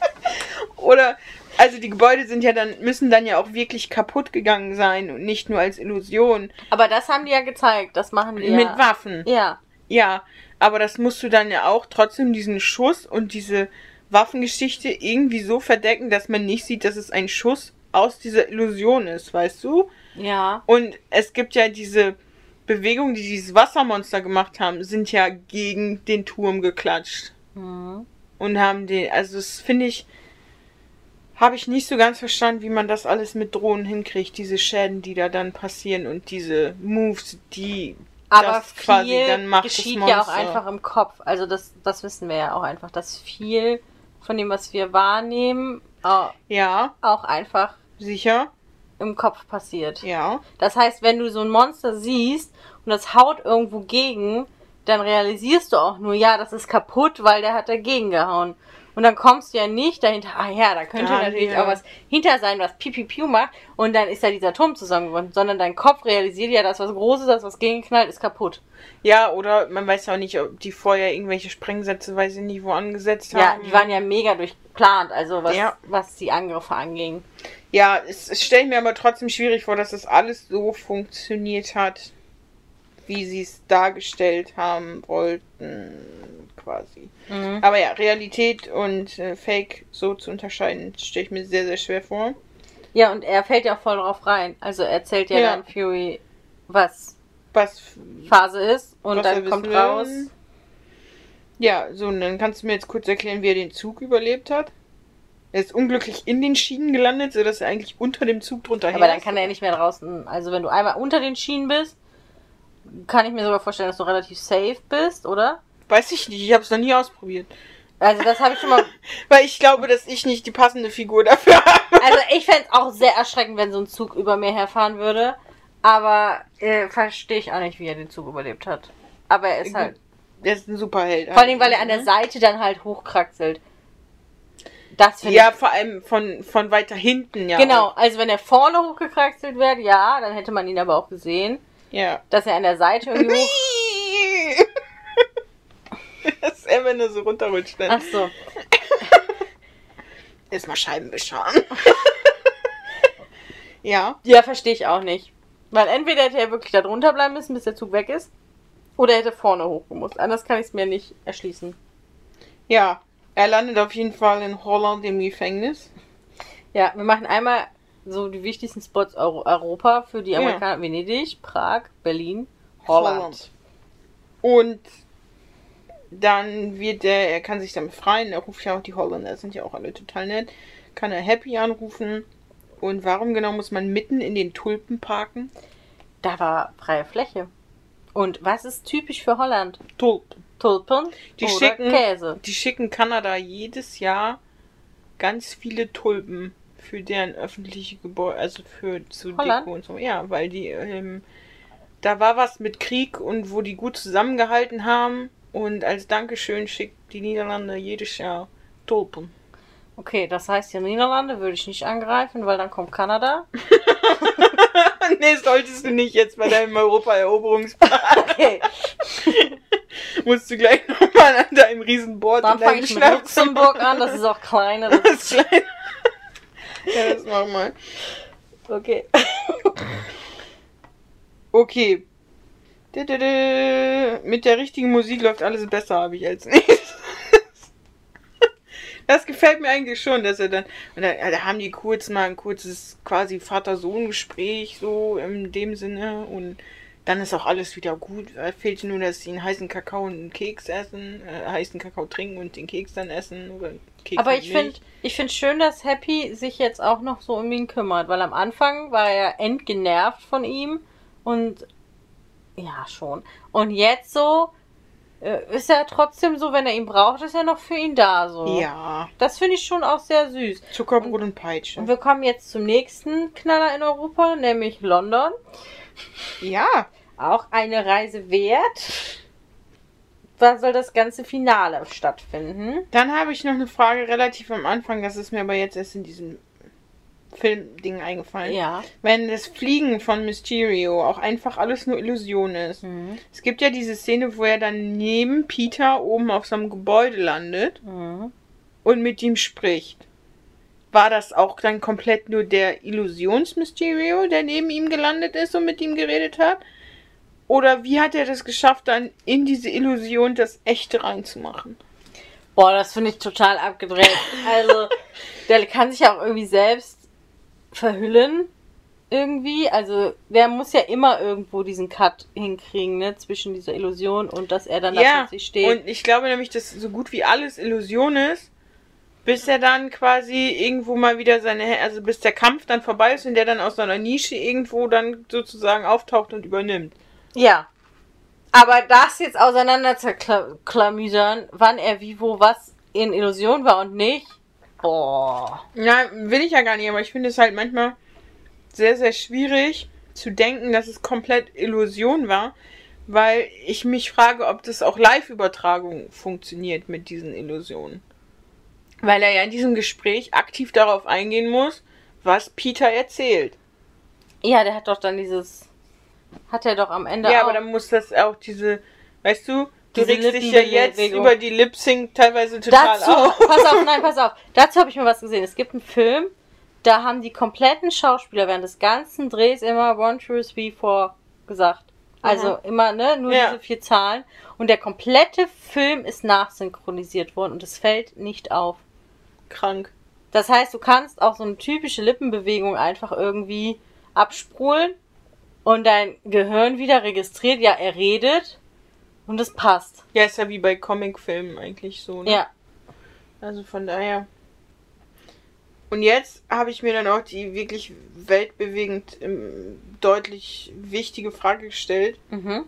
Speaker 2: Oder, also die Gebäude sind ja dann, müssen dann ja auch wirklich kaputt gegangen sein und nicht nur als Illusion.
Speaker 1: Aber das haben die ja gezeigt. Das machen die
Speaker 2: Mit
Speaker 1: ja.
Speaker 2: Waffen.
Speaker 1: Ja.
Speaker 2: Ja, aber das musst du dann ja auch trotzdem diesen Schuss und diese Waffengeschichte irgendwie so verdecken, dass man nicht sieht, dass es ein Schuss aus dieser Illusion ist, weißt du?
Speaker 1: Ja.
Speaker 2: Und es gibt ja diese Bewegungen, die dieses Wassermonster gemacht haben, sind ja gegen den Turm geklatscht.
Speaker 1: Mhm.
Speaker 2: Und haben den, also das finde ich, habe ich nicht so ganz verstanden, wie man das alles mit Drohnen hinkriegt, diese Schäden, die da dann passieren und diese Moves, die
Speaker 1: Aber
Speaker 2: das quasi
Speaker 1: viel
Speaker 2: dann macht das
Speaker 1: geschieht ja auch einfach im Kopf. Also das, das wissen wir ja auch einfach, dass viel von dem, was wir wahrnehmen, au-
Speaker 2: Ja,
Speaker 1: auch einfach
Speaker 2: sicher.
Speaker 1: im Kopf passiert.
Speaker 2: Ja.
Speaker 1: Das heißt, wenn du so ein Monster siehst und das haut irgendwo gegen, dann realisierst du auch nur, ja, das ist kaputt, weil der hat dagegen gehauen. Und dann kommst du ja nicht dahinter, ah ja, da könnte
Speaker 2: Ja,
Speaker 1: natürlich
Speaker 2: ja.
Speaker 1: auch was hinter sein, was piu, macht. Und dann ist da dieser Turm zusammengebrochen. Sondern dein Kopf realisiert ja, dass was Großes, das was gegenknallt, ist kaputt.
Speaker 2: Ja, oder man weiß auch nicht, ob die vorher irgendwelche Sprengsätze, weiß ich nicht, wo angesetzt
Speaker 1: Ja,
Speaker 2: haben.
Speaker 1: die waren ja mega durchplant, also was,
Speaker 2: Ja.
Speaker 1: was die Angriffe anging.
Speaker 2: Ja, es, es stelle ich mir aber trotzdem schwierig vor, dass das alles so funktioniert hat, wie sie es dargestellt haben wollten, quasi.
Speaker 1: Mhm.
Speaker 2: Aber ja, Realität und äh, Fake so zu unterscheiden, stelle ich mir sehr, sehr schwer vor.
Speaker 1: Ja, und er fällt ja voll drauf rein. Also er erzählt ja,
Speaker 2: Ja.
Speaker 1: dann Fury, was
Speaker 2: Was,
Speaker 1: Phase ist. Und dann kommt
Speaker 2: will.
Speaker 1: raus.
Speaker 2: Ja, so, und dann kannst du mir jetzt kurz erklären, wie er den Zug überlebt hat. Er ist unglücklich in den Schienen gelandet, sodass er eigentlich unter dem Zug drunter
Speaker 1: Aber dann kann er nicht mehr draußen. Also wenn du einmal unter den Schienen bist, kann ich mir sogar vorstellen, dass du relativ safe bist, oder?
Speaker 2: Weiß ich nicht, ich habe es noch nie ausprobiert.
Speaker 1: Also das habe ich schon mal.
Speaker 2: Weil ich glaube, dass ich nicht die passende Figur dafür habe.
Speaker 1: Also ich fände es auch sehr erschreckend, wenn so ein Zug über mir herfahren würde. Aber äh, verstehe ich auch nicht, wie er den Zug überlebt hat. Aber er ist halt.
Speaker 2: Der ist ein Superheld.
Speaker 1: Vor allem, weil er an der
Speaker 2: Mhm.
Speaker 1: Seite dann halt hochkraxelt. Das finde
Speaker 2: Ja,
Speaker 1: ich.
Speaker 2: vor allem von, von weiter hinten, ja.
Speaker 1: Genau, also wenn er vorne hochgekraxelt wäre, ja, dann hätte man ihn aber auch gesehen.
Speaker 2: Ja.
Speaker 1: Dass er an der Seite irgendwie hoch.
Speaker 2: das ist er, wenn er so runterrutscht.
Speaker 1: Ach so.
Speaker 2: erstmal Scheibenwischer. ja.
Speaker 1: Ja, verstehe ich auch nicht. Weil entweder hätte er wirklich da drunter bleiben müssen, bis der Zug weg ist. Oder er hätte vorne hochgemusst. Anders kann ich es mir nicht erschließen.
Speaker 2: Ja. Er landet auf jeden Fall in Holland im Gefängnis.
Speaker 1: Ja, wir machen einmal so die wichtigsten Spots Euro Europa für die
Speaker 2: Ja.
Speaker 1: Amerikaner. Venedig, Prag, Berlin, Holland.
Speaker 2: Holland. Und dann wird er, er kann sich dann befreien, er ruft ja auch die Holländer, sind ja auch alle total nett, kann er Happy anrufen. Und warum genau muss man mitten in den Tulpen parken?
Speaker 1: Da war freie Fläche. Und was ist typisch für Holland?
Speaker 2: Tulpen.
Speaker 1: Tulpen
Speaker 2: Die
Speaker 1: oder
Speaker 2: schicken-
Speaker 1: Käse.
Speaker 2: Die schicken Kanada jedes Jahr ganz viele Tulpen für deren öffentliche Gebäude, also für zu
Speaker 1: Holland?
Speaker 2: Deko und so. Ja, weil die, ähm, da war was mit Krieg und wo die gut zusammengehalten haben. Und als Dankeschön schickt die Niederlande jedes Jahr Tulpen.
Speaker 1: Okay, das heißt, die Niederlande würde ich nicht angreifen, weil dann kommt Kanada.
Speaker 2: nee, solltest du nicht jetzt bei deinem Europa-Eroberungsplan.
Speaker 1: Okay,
Speaker 2: Musst du gleich nochmal an deinem Riesenboard
Speaker 1: dann fange ich mit. Luxemburg an. Das ist auch kleiner. Das
Speaker 2: Das
Speaker 1: ist
Speaker 2: ist klein. ja, das mach mal.
Speaker 1: okay.
Speaker 2: Okay. Mit der richtigen Musik läuft alles besser, habe ich als nächstes. Das gefällt mir eigentlich schon, dass er dann. Und da, da haben die kurz mal ein kurzes quasi Vater-Sohn-Gespräch, so in dem Sinne. Und dann ist auch alles wieder gut. Es fehlt nur, dass sie einen heißen Kakao und einen Keks essen, äh, heißen Kakao trinken und den Keks dann essen. Oder Keks
Speaker 1: Aber ich finde ich find schön, dass Happy sich jetzt auch noch so um ihn kümmert, weil am Anfang war er entgenervt von ihm und ja, schon. Und jetzt so äh, ist er trotzdem so, wenn er ihn braucht, ist er noch für ihn da so.
Speaker 2: Ja,
Speaker 1: Das finde ich schon auch sehr süß.
Speaker 2: Zuckerbrot und Peitsche.
Speaker 1: Und wir kommen jetzt zum nächsten Knaller in Europa, nämlich London.
Speaker 2: Ja,
Speaker 1: Auch eine Reise wert. Da soll das ganze Finale stattfinden.
Speaker 2: dann habe ich noch eine Frage relativ am Anfang, das ist mir aber jetzt erst in diesem Filmding eingefallen.
Speaker 1: Ja.
Speaker 2: Wenn das Fliegen von Mysterio auch einfach alles nur Illusion ist.
Speaker 1: Mhm.
Speaker 2: Es gibt ja diese Szene, wo er dann neben Peter oben auf so einem Gebäude landet
Speaker 1: Mhm.
Speaker 2: und mit ihm spricht. War das auch dann komplett nur der Illusions-Mysterio, der neben ihm gelandet ist und mit ihm geredet hat? Oder wie hat er das geschafft, dann in diese Illusion das Echte reinzumachen?
Speaker 1: Boah, das finde ich total abgedreht. Also, der kann sich ja auch irgendwie selbst verhüllen. Irgendwie. Also, der muss ja immer irgendwo diesen Cut hinkriegen, ne? Zwischen dieser Illusion und dass er dann da
Speaker 2: ja,
Speaker 1: plötzlich steht.
Speaker 2: und ich glaube nämlich, dass so gut wie alles Illusion ist, bis er dann quasi irgendwo mal wieder seine, also bis der Kampf dann vorbei ist und der dann aus seiner Nische irgendwo dann sozusagen auftaucht und übernimmt.
Speaker 1: Ja. Aber das jetzt auseinander wann er wie, wo, was in Illusion war und nicht. Boah.
Speaker 2: Ja, will ich ja gar nicht, aber ich finde es halt manchmal sehr, sehr schwierig zu denken, dass es komplett Illusion war, weil ich mich frage, ob das auch Live-Übertragung funktioniert mit diesen Illusionen. Weil er ja in diesem Gespräch aktiv darauf eingehen muss, was Peter erzählt.
Speaker 1: Ja, der hat doch dann dieses. Hat er doch am Ende
Speaker 2: Ja,
Speaker 1: auch.
Speaker 2: aber dann muss das auch diese, weißt du, du regst dich ja jetzt über die Lip-Sync teilweise total
Speaker 1: Dazu,
Speaker 2: auf.
Speaker 1: pass auf, nein, pass auf. Dazu habe ich mal was gesehen. Es gibt einen Film, da haben die kompletten Schauspieler während des ganzen Drehs immer One, Two, Three, Four gesagt. Also immer, ne, nur
Speaker 2: Ja.
Speaker 1: diese vier Zahlen. Und der komplette Film ist nachsynchronisiert worden und es fällt nicht auf.
Speaker 2: Krank.
Speaker 1: Das heißt, du kannst auch so eine typische Lippenbewegung einfach irgendwie abspulen und dein Gehirn wieder registriert, ja, er redet und es passt.
Speaker 2: Ja, ist ja wie bei Comicfilmen eigentlich so, ne?
Speaker 1: Ja.
Speaker 2: Also von daher. Und jetzt habe ich mir dann auch die wirklich weltbewegend ähm, deutlich wichtige Frage gestellt.
Speaker 1: Mhm.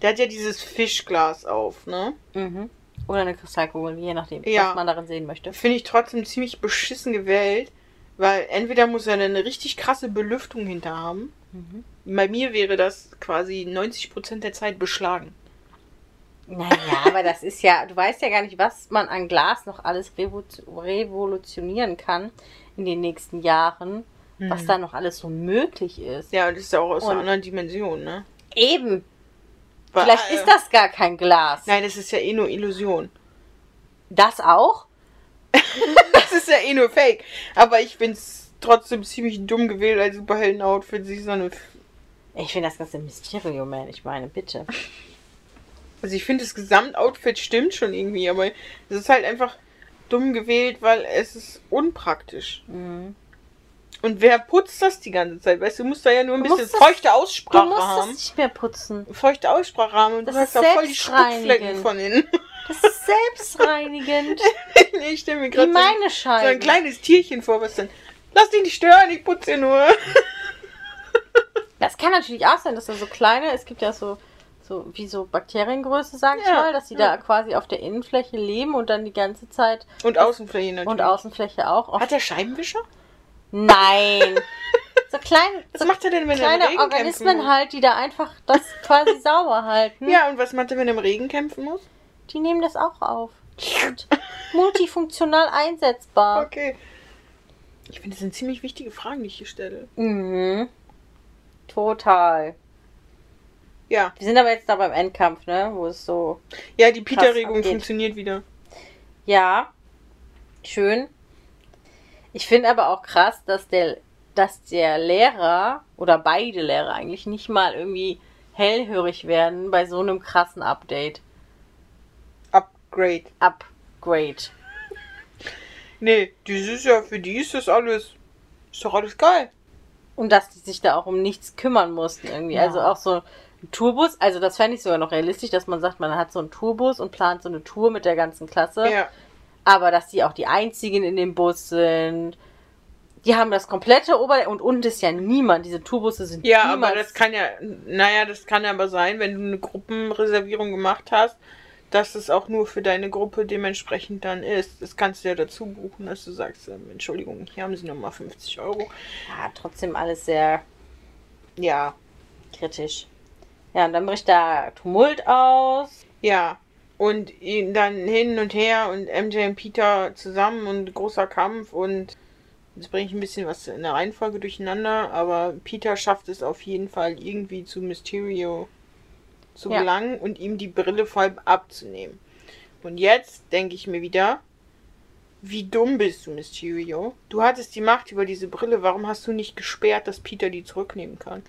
Speaker 2: Der hat ja dieses Fischglas auf, ne?
Speaker 1: Mhm. Oder eine Kristallkugel, je nachdem,
Speaker 2: Ja.
Speaker 1: was man darin sehen möchte.
Speaker 2: Finde ich trotzdem ziemlich beschissen gewählt, weil entweder muss er eine richtig krasse Belüftung hinter haben.
Speaker 1: Mhm.
Speaker 2: Bei mir wäre das quasi 90% der Zeit beschlagen.
Speaker 1: Naja, aber das ist ja, du weißt ja gar nicht, was man an Glas noch alles revo revolutionieren kann in den nächsten Jahren, was da noch alles so möglich ist.
Speaker 2: Ja, und das ist ja auch aus
Speaker 1: Und-
Speaker 2: einer anderen Dimension, ne?
Speaker 1: Eben,
Speaker 2: Weil-
Speaker 1: vielleicht ist das gar kein Glas.
Speaker 2: Nein, das ist ja eh nur Illusion.
Speaker 1: Das auch?
Speaker 2: Das ist ja eh nur Fake. Aber ich find's trotzdem ziemlich dumm gewählt als Superhelden-Outfit, sich so eine.
Speaker 1: Ich finde das ganze Mysterio, man. Ich meine, bitte.
Speaker 2: Also ich finde das Gesamtoutfit stimmt schon irgendwie, aber es ist halt einfach dumm gewählt, weil es ist unpraktisch.
Speaker 1: Mhm.
Speaker 2: Und wer putzt das die ganze Zeit? Weißt du, du musst da ja nur ein
Speaker 1: Du
Speaker 2: bisschen
Speaker 1: musst das-
Speaker 2: feuchte
Speaker 1: Du
Speaker 2: Aussprache
Speaker 1: musst das
Speaker 2: haben.
Speaker 1: nicht mehr putzen.
Speaker 2: Feuchte Aussprache haben und
Speaker 1: Das
Speaker 2: du hast
Speaker 1: ist
Speaker 2: auch voll die. Spuckflecken von innen.
Speaker 1: Das ist selbstreinigend.
Speaker 2: ich stelle mir
Speaker 1: Wie
Speaker 2: gerade so,
Speaker 1: meine
Speaker 2: so ein kleines Tierchen vor, was dann. Lass dich nicht stören, ich putze nur.
Speaker 1: Das kann natürlich auch sein, dass da so kleine, es gibt ja so, so wie so Bakteriengröße, sag ich
Speaker 2: Ja,
Speaker 1: mal, dass die
Speaker 2: ja.
Speaker 1: da quasi auf der Innenfläche leben und dann die ganze Zeit
Speaker 2: Und Außenfläche natürlich.
Speaker 1: und Außenfläche auch.
Speaker 2: Hat der Scheibenwischer?
Speaker 1: nein! So klein,
Speaker 2: Was
Speaker 1: so
Speaker 2: macht er denn, wenn er im
Speaker 1: kleine
Speaker 2: kämpfen
Speaker 1: Organismen
Speaker 2: muss?
Speaker 1: halt, die da einfach das quasi sauber halten.
Speaker 2: Ja, und was macht er, wenn er im Regen kämpfen muss?
Speaker 1: Die nehmen das auch auf. Multifunktional einsetzbar.
Speaker 2: Okay. Ich finde, das sind ziemlich wichtige Fragen, die ich hier stelle.
Speaker 1: Mhm. Total.
Speaker 2: Ja.
Speaker 1: Wir sind aber jetzt da beim Endkampf, ne? Wo es so.
Speaker 2: Ja, die Peter-Regung funktioniert wieder.
Speaker 1: Ja. Schön. Ich finde aber auch krass, dass der, dass der Lehrer oder beide Lehrer eigentlich nicht mal irgendwie hellhörig werden bei so einem krassen Update.
Speaker 2: Upgrade.
Speaker 1: Upgrade.
Speaker 2: Nee, das ist ja, für die ist das alles. Ist doch alles geil.
Speaker 1: Und dass die sich da auch um nichts kümmern mussten irgendwie.
Speaker 2: Ja.
Speaker 1: Also auch so Tourbus. Also das fände ich sogar noch realistisch, dass man sagt, man hat so einen Tourbus und plant so eine Tour mit der ganzen Klasse.
Speaker 2: Ja.
Speaker 1: Aber dass die auch die einzigen in dem Bus sind. Die haben das komplette Ober... Und unten ist ja niemand. Diese Tourbusse sind
Speaker 2: Ja, aber das kann ja, naja, das kann aber sein, wenn du eine Gruppenreservierung gemacht hast, dass es auch nur für deine Gruppe dementsprechend dann ist. Das kannst du ja dazu buchen, dass du sagst, ähm, Entschuldigung, hier haben sie nochmal 50 Euro.
Speaker 1: Ja, trotzdem alles sehr
Speaker 2: Ja,
Speaker 1: kritisch. Ja, und dann bricht da Tumult aus.
Speaker 2: ja. Und ihn dann hin und her und MJ und Peter zusammen und großer Kampf und jetzt bringe ich ein bisschen was in der Reihenfolge durcheinander, aber Peter schafft es auf jeden Fall irgendwie zu Mysterio zu
Speaker 1: Ja.
Speaker 2: gelangen und ihm die Brille voll abzunehmen. Und jetzt denke ich mir wieder, wie dumm bist du, Mysterio? Du hattest die Macht über diese Brille, warum hast du nicht gesperrt, dass Peter die zurücknehmen kann?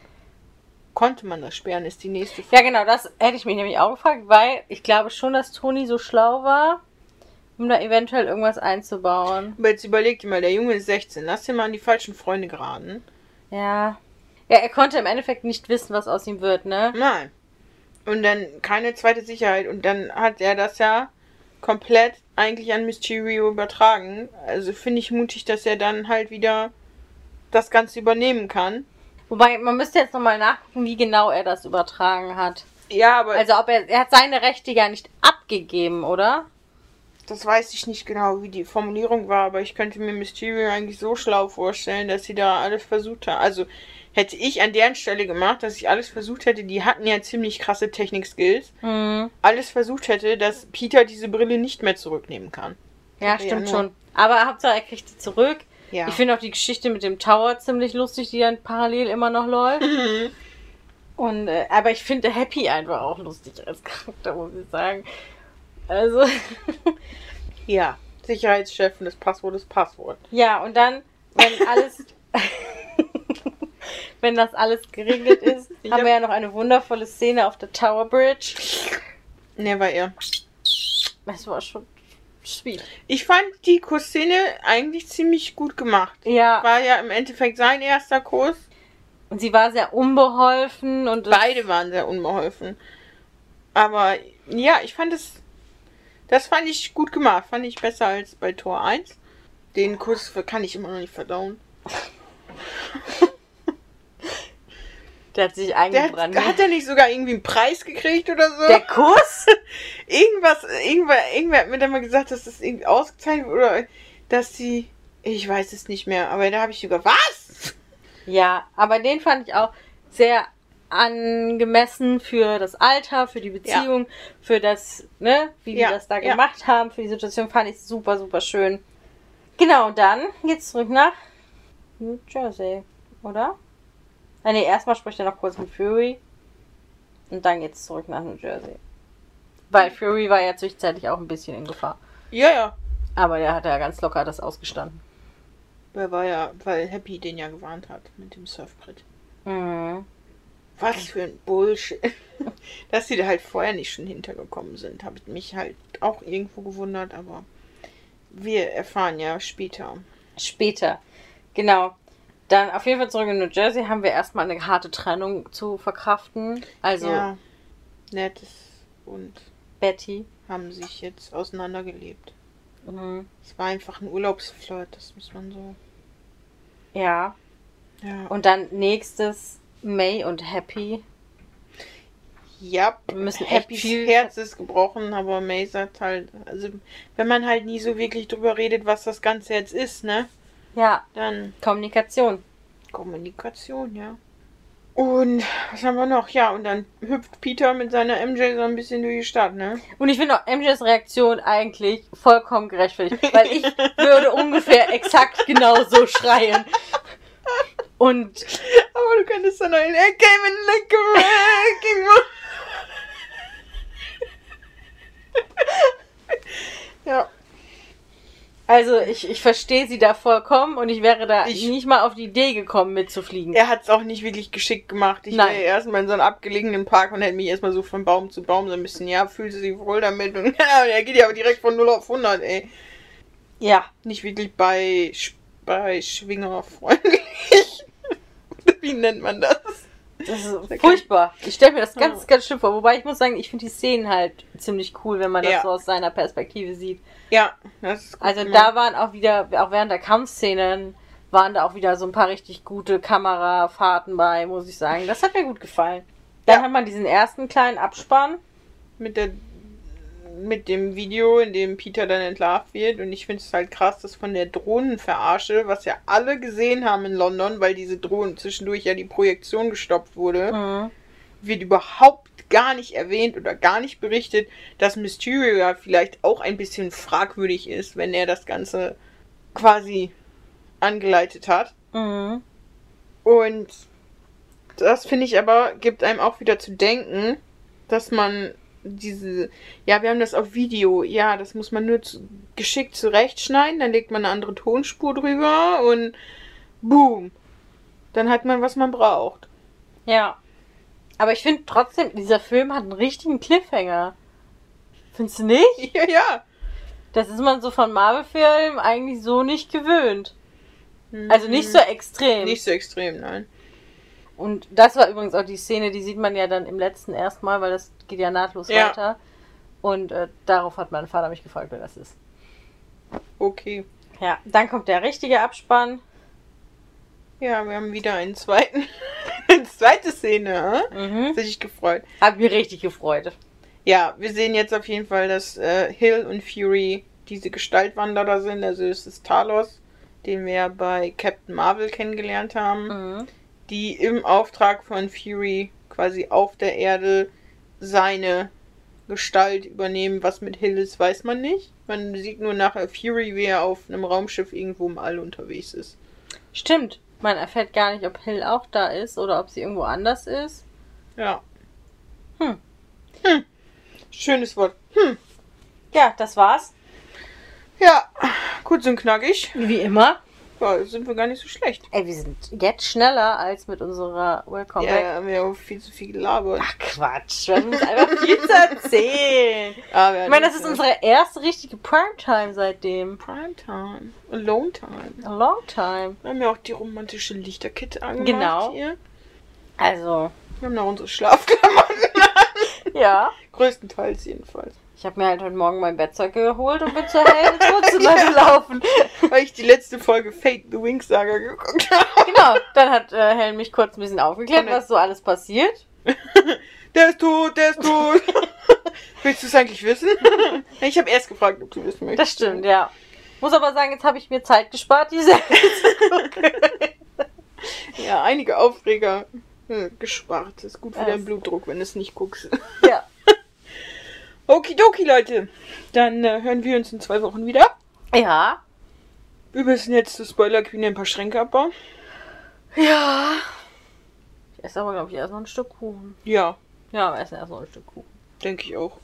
Speaker 2: Konnte man das sperren, ist die nächste Frage.
Speaker 1: Ja, genau, das hätte ich mich nämlich auch gefragt, weil ich glaube schon, dass Toni so schlau war, um da eventuell irgendwas einzubauen.
Speaker 2: Aber jetzt überleg dir mal, der Junge ist 16, lass dir mal an die falschen Freunde geraten.
Speaker 1: Ja. Ja, er konnte im Endeffekt nicht wissen, was aus ihm wird, ne?
Speaker 2: Nein. Und dann keine zweite Sicherheit. Und dann hat er das ja komplett eigentlich an Mysterio übertragen. Also finde ich mutig, dass er dann halt wieder das Ganze übernehmen kann.
Speaker 1: Wobei, man müsste jetzt nochmal nachgucken, wie genau er das übertragen hat.
Speaker 2: Ja, aber
Speaker 1: Also, ob er, er hat seine Rechte ja nicht abgegeben, oder?
Speaker 2: das weiß ich nicht genau, wie die Formulierung war. Aber ich könnte mir Mysterio eigentlich so schlau vorstellen, dass sie da alles versucht haben. Also hätte ich an deren Stelle gemacht, dass ich alles versucht hätte. Die hatten ja ziemlich krasse Technik-Skills.
Speaker 1: Mhm.
Speaker 2: Alles versucht hätte, dass Peter diese Brille nicht mehr zurücknehmen kann.
Speaker 1: Ja,
Speaker 2: Ja,
Speaker 1: stimmt
Speaker 2: nur.
Speaker 1: schon. Aber Hauptsache, er kriegt sie zurück.
Speaker 2: Ja.
Speaker 1: Ich finde auch die Geschichte mit dem Tower ziemlich lustig, die dann parallel immer noch läuft.
Speaker 2: Mhm.
Speaker 1: Und, äh, aber ich finde Happy einfach auch lustig als Charakter, muss ich sagen. Also,
Speaker 2: Ja, Sicherheitschef und das Passwort ist Passwort.
Speaker 1: ja, und dann, wenn alles, wenn das alles geregelt ist, haben
Speaker 2: hab-
Speaker 1: wir ja noch eine wundervolle Szene auf der Tower Bridge.
Speaker 2: Never ear.
Speaker 1: Das war schon sweet.
Speaker 2: Ich fand die Kussszene eigentlich ziemlich gut gemacht.
Speaker 1: Ja,
Speaker 2: War ja im Endeffekt sein erster Kuss.
Speaker 1: und sie war sehr unbeholfen und
Speaker 2: Beide waren sehr unbeholfen. Aber ja, ich fand es. Das fand ich gut gemacht. Fand ich besser als bei Tor 1. Den Kuss kann ich immer noch nicht verdauen.
Speaker 1: der hat sich
Speaker 2: Der
Speaker 1: eingebrannt.
Speaker 2: hat, hat er nicht sogar irgendwie einen Preis gekriegt oder so?
Speaker 1: Der Kuss?
Speaker 2: Irgendwas, irgendwer, irgendwer hat mir dann mal gesagt, dass das irgendwie ausgezeichnet wurde oder dass sie. Ich weiß es nicht mehr, aber da habe ich sogar. Was?
Speaker 1: Ja, aber den fand ich auch sehr angemessen für das Alter, für die Beziehung, für das, ne, wie die
Speaker 2: Ja,
Speaker 1: das da
Speaker 2: ja.
Speaker 1: gemacht haben, für die Situation fand ich super, super schön. Genau, dann geht's zurück nach New Jersey, oder? Ah, nee, erstmal spricht er noch kurz mit Fury. Und dann geht's zurück nach New Jersey. Weil Fury war ja zwischenzeitlich auch ein bisschen in Gefahr.
Speaker 2: Ja, ja.
Speaker 1: Aber der hat ja ganz locker das ausgestanden.
Speaker 2: Weil war ja, weil Happy den ja gewarnt hat mit dem Surfbrett.
Speaker 1: Mhm.
Speaker 2: Was für ein Bullshit. Dass sie da halt vorher nicht schon hintergekommen sind, habe ich mich halt auch irgendwo gewundert, aber wir erfahren ja später.
Speaker 1: Später. Genau. Dann auf jeden Fall zurück in New Jersey haben wir erstmal eine harte Trennung zu verkraften. Also
Speaker 2: ja, Nettes und
Speaker 1: Betty.
Speaker 2: haben sich jetzt auseinandergelebt.
Speaker 1: Mhm.
Speaker 2: Es war einfach ein Urlaubsflirt, das muss man so.
Speaker 1: Ja.
Speaker 2: Ja.
Speaker 1: Und dann nächstes May und Happy.
Speaker 2: ja,
Speaker 1: Wir müssen
Speaker 2: Happys
Speaker 1: viel-
Speaker 2: Herz ist gebrochen, aber May sagt halt, also wenn man halt nie so wirklich drüber redet, was das Ganze jetzt ist, ne?
Speaker 1: Ja,
Speaker 2: Dann
Speaker 1: Kommunikation.
Speaker 2: Kommunikation, ja. Und was haben wir noch? Ja, und dann hüpft Peter mit seiner MJ so ein bisschen durch die Stadt, ne?
Speaker 1: Und ich finde auch MJs Reaktion eigentlich vollkommen gerechtfertigt, weil ich würde ungefähr exakt genau so schreien. Und
Speaker 2: Aber du könntest dann noch in I came in like a wrecking ball." Ja.
Speaker 1: Also ich, ich verstehe sie da vollkommen und ich wäre da
Speaker 2: Ich-
Speaker 1: nicht mal auf die Idee gekommen, mitzufliegen.
Speaker 2: Er hat es auch nicht wirklich geschickt gemacht. Ich
Speaker 1: Nein.
Speaker 2: wäre erstmal in so einem abgelegenen Park und hätte mich erstmal so von Baum zu Baum so ein bisschen, ja, fühlt sie sich wohl damit. Und ja, er geht ja aber direkt von 0 auf 100, ey.
Speaker 1: Ja.
Speaker 2: Nicht wirklich bei, bei Schwingerfreundlich. Wie nennt man das?
Speaker 1: Das ist furchtbar. Ich stelle mir das ganz, ganz schlimm vor. Wobei ich muss sagen, ich finde die Szenen halt ziemlich cool, wenn man das
Speaker 2: Ja.
Speaker 1: so aus seiner Perspektive sieht.
Speaker 2: Ja, das ist gut
Speaker 1: Also
Speaker 2: gemacht.
Speaker 1: da waren auch wieder, auch während der Kampfszenen, waren da auch wieder so ein paar richtig gute Kamerafahrten bei, muss ich sagen. Das hat mir gut gefallen. Dann
Speaker 2: Ja.
Speaker 1: hat man diesen ersten kleinen Abspann.
Speaker 2: mit der mit dem Video, in dem Peter dann entlarvt wird. Und ich finde es halt krass, dass von der Drohnenverarsche, was ja alle gesehen haben in London, weil diese Drohnen zwischendurch ja die Projektion gestoppt wurde,
Speaker 1: Mhm.
Speaker 2: wird überhaupt gar nicht erwähnt oder gar nicht berichtet, dass Mysterio ja vielleicht auch ein bisschen fragwürdig ist, wenn er das Ganze quasi angeleitet hat.
Speaker 1: Mhm.
Speaker 2: Und das finde ich aber, gibt einem auch wieder zu denken, dass man diese, ja, wir haben das auf Video, ja, das muss man nur zu, geschickt zurechtschneiden, dann legt man eine andere Tonspur drüber und boom, dann hat man, was man braucht.
Speaker 1: Ja. Aber ich finde trotzdem, dieser Film hat einen richtigen Cliffhanger. Findest du nicht?
Speaker 2: Ja, ja.
Speaker 1: Das ist man so von Marvel-Filmen eigentlich so nicht gewöhnt. Also nicht so extrem.
Speaker 2: Mhm. Nicht so extrem, nein.
Speaker 1: Und das war übrigens auch die Szene, die sieht man ja dann im letzten erstmal, weil das geht ja nahtlos
Speaker 2: Ja.
Speaker 1: weiter. Und äh, darauf hat mein Vater mich gefragt, wer das ist.
Speaker 2: Okay.
Speaker 1: Ja, dann kommt der richtige Abspann.
Speaker 2: Ja, wir haben wieder einen zweiten, eine zweite Szene, hm?
Speaker 1: Mhm.
Speaker 2: Hat sich gefreut.
Speaker 1: Hab mich richtig gefreut.
Speaker 2: Ja, wir sehen jetzt auf jeden Fall, dass äh, Hill und Fury diese Gestaltwanderer sind. Also es ist Talos, den wir ja bei Captain Marvel kennengelernt haben,
Speaker 1: Mhm.
Speaker 2: Die im Auftrag von Fury quasi auf der Erde seine Gestalt übernehmen. Was mit Hill ist, weiß man nicht. Man sieht nur nachher Fury, wie er auf einem Raumschiff irgendwo im All unterwegs ist.
Speaker 1: Stimmt. Man erfährt gar nicht, ob Hill auch da ist oder ob sie irgendwo anders ist.
Speaker 2: Ja.
Speaker 1: Hm.
Speaker 2: Hm. Schönes Wort. Hm.
Speaker 1: Ja, das war's.
Speaker 2: Ja, kurz und knackig.
Speaker 1: Wie immer.
Speaker 2: Ja, sind wir gar nicht so schlecht.
Speaker 1: Ey, wir sind jetzt schneller als mit unserer Welcome
Speaker 2: Ja,
Speaker 1: Back.
Speaker 2: haben wir auch viel zu viel gelabert.
Speaker 1: Ach Quatsch, wir haben uns einfach viel zu erzählen.
Speaker 2: Aber
Speaker 1: Ich meine, das ist unsere erste richtige Primetime seitdem.
Speaker 2: Primetime. Alone Time.
Speaker 1: A long time.
Speaker 2: Wir haben ja auch die romantische Lichterkette angemacht
Speaker 1: Genau.
Speaker 2: hier.
Speaker 1: Also,
Speaker 2: Wir haben noch unsere Schlafklamotten.
Speaker 1: ja.
Speaker 2: Größtenteils jedenfalls.
Speaker 1: Ich habe mir halt heute Morgen mein Bettzeug geholt und bin zur Hälfte Wohnzimmer gelaufen.
Speaker 2: Weil ich die letzte Folge Fate the Wings Saga geguckt habe.
Speaker 1: Genau, dann hat äh, Helen mich kurz ein bisschen aufgeklärt,
Speaker 2: Und-
Speaker 1: was so alles passiert.
Speaker 2: Der ist tot, der ist tot. Willst du es eigentlich wissen? Ich habe erst gefragt, ob du wissen möchtest.
Speaker 1: Das stimmt, ja. Muss aber sagen, jetzt habe ich mir Zeit gespart, diese
Speaker 2: Ja, einige Aufreger äh, gespart. Das ist gut für
Speaker 1: Ja,
Speaker 2: deinen Blutdruck, wenn du es nicht guckst.
Speaker 1: Ja.
Speaker 2: Okidoki, Leute. Dann äh, hören wir uns in zwei Wochen wieder.
Speaker 1: Ja.
Speaker 2: Wir müssen jetzt zu Spoiler Queen ein paar Schränke abbauen.
Speaker 1: Ja. Ich esse aber, glaube ich, erst noch ein Stück Kuchen.
Speaker 2: Ja,
Speaker 1: Ja, wir essen erst noch ein Stück Kuchen.
Speaker 2: denke ich auch.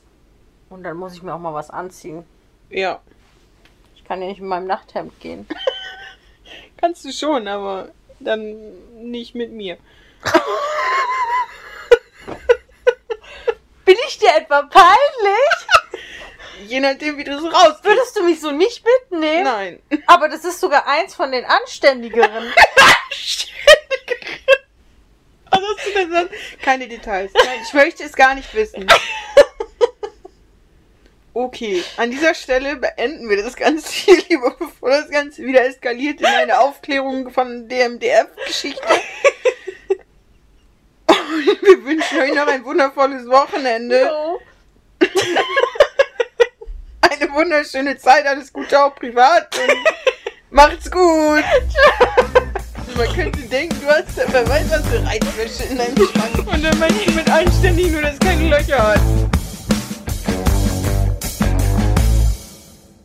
Speaker 1: Und dann muss ich mir auch mal was anziehen.
Speaker 2: Ja,
Speaker 1: Ich kann ja nicht mit meinem Nachthemd gehen.
Speaker 2: kannst du schon, aber dann nicht mit mir.
Speaker 1: Ich dir etwa peinlich?
Speaker 2: Je nachdem, wie du es raus
Speaker 1: Würdest du mich so nicht mitnehmen?
Speaker 2: Nein.
Speaker 1: Aber das ist sogar eins von den anständigeren.
Speaker 2: Was hast du denn sonst? Keine Details. Nein, ich möchte es gar nicht wissen. Okay, an dieser Stelle beenden wir das Ganze hier lieber, bevor das Ganze wieder eskaliert in eine Aufklärung von DMDF-Geschichte. Wir wünschen euch noch ein wundervolles Wochenende.
Speaker 1: So.
Speaker 2: Eine wunderschöne Zeit, alles Gute auch privat und macht's gut. Man könnte denken, du hast, wer weiß, was für Reizwäsche in deinem Schrank. Und dann meine ich mit anständig nur, dass es keine Löcher hat.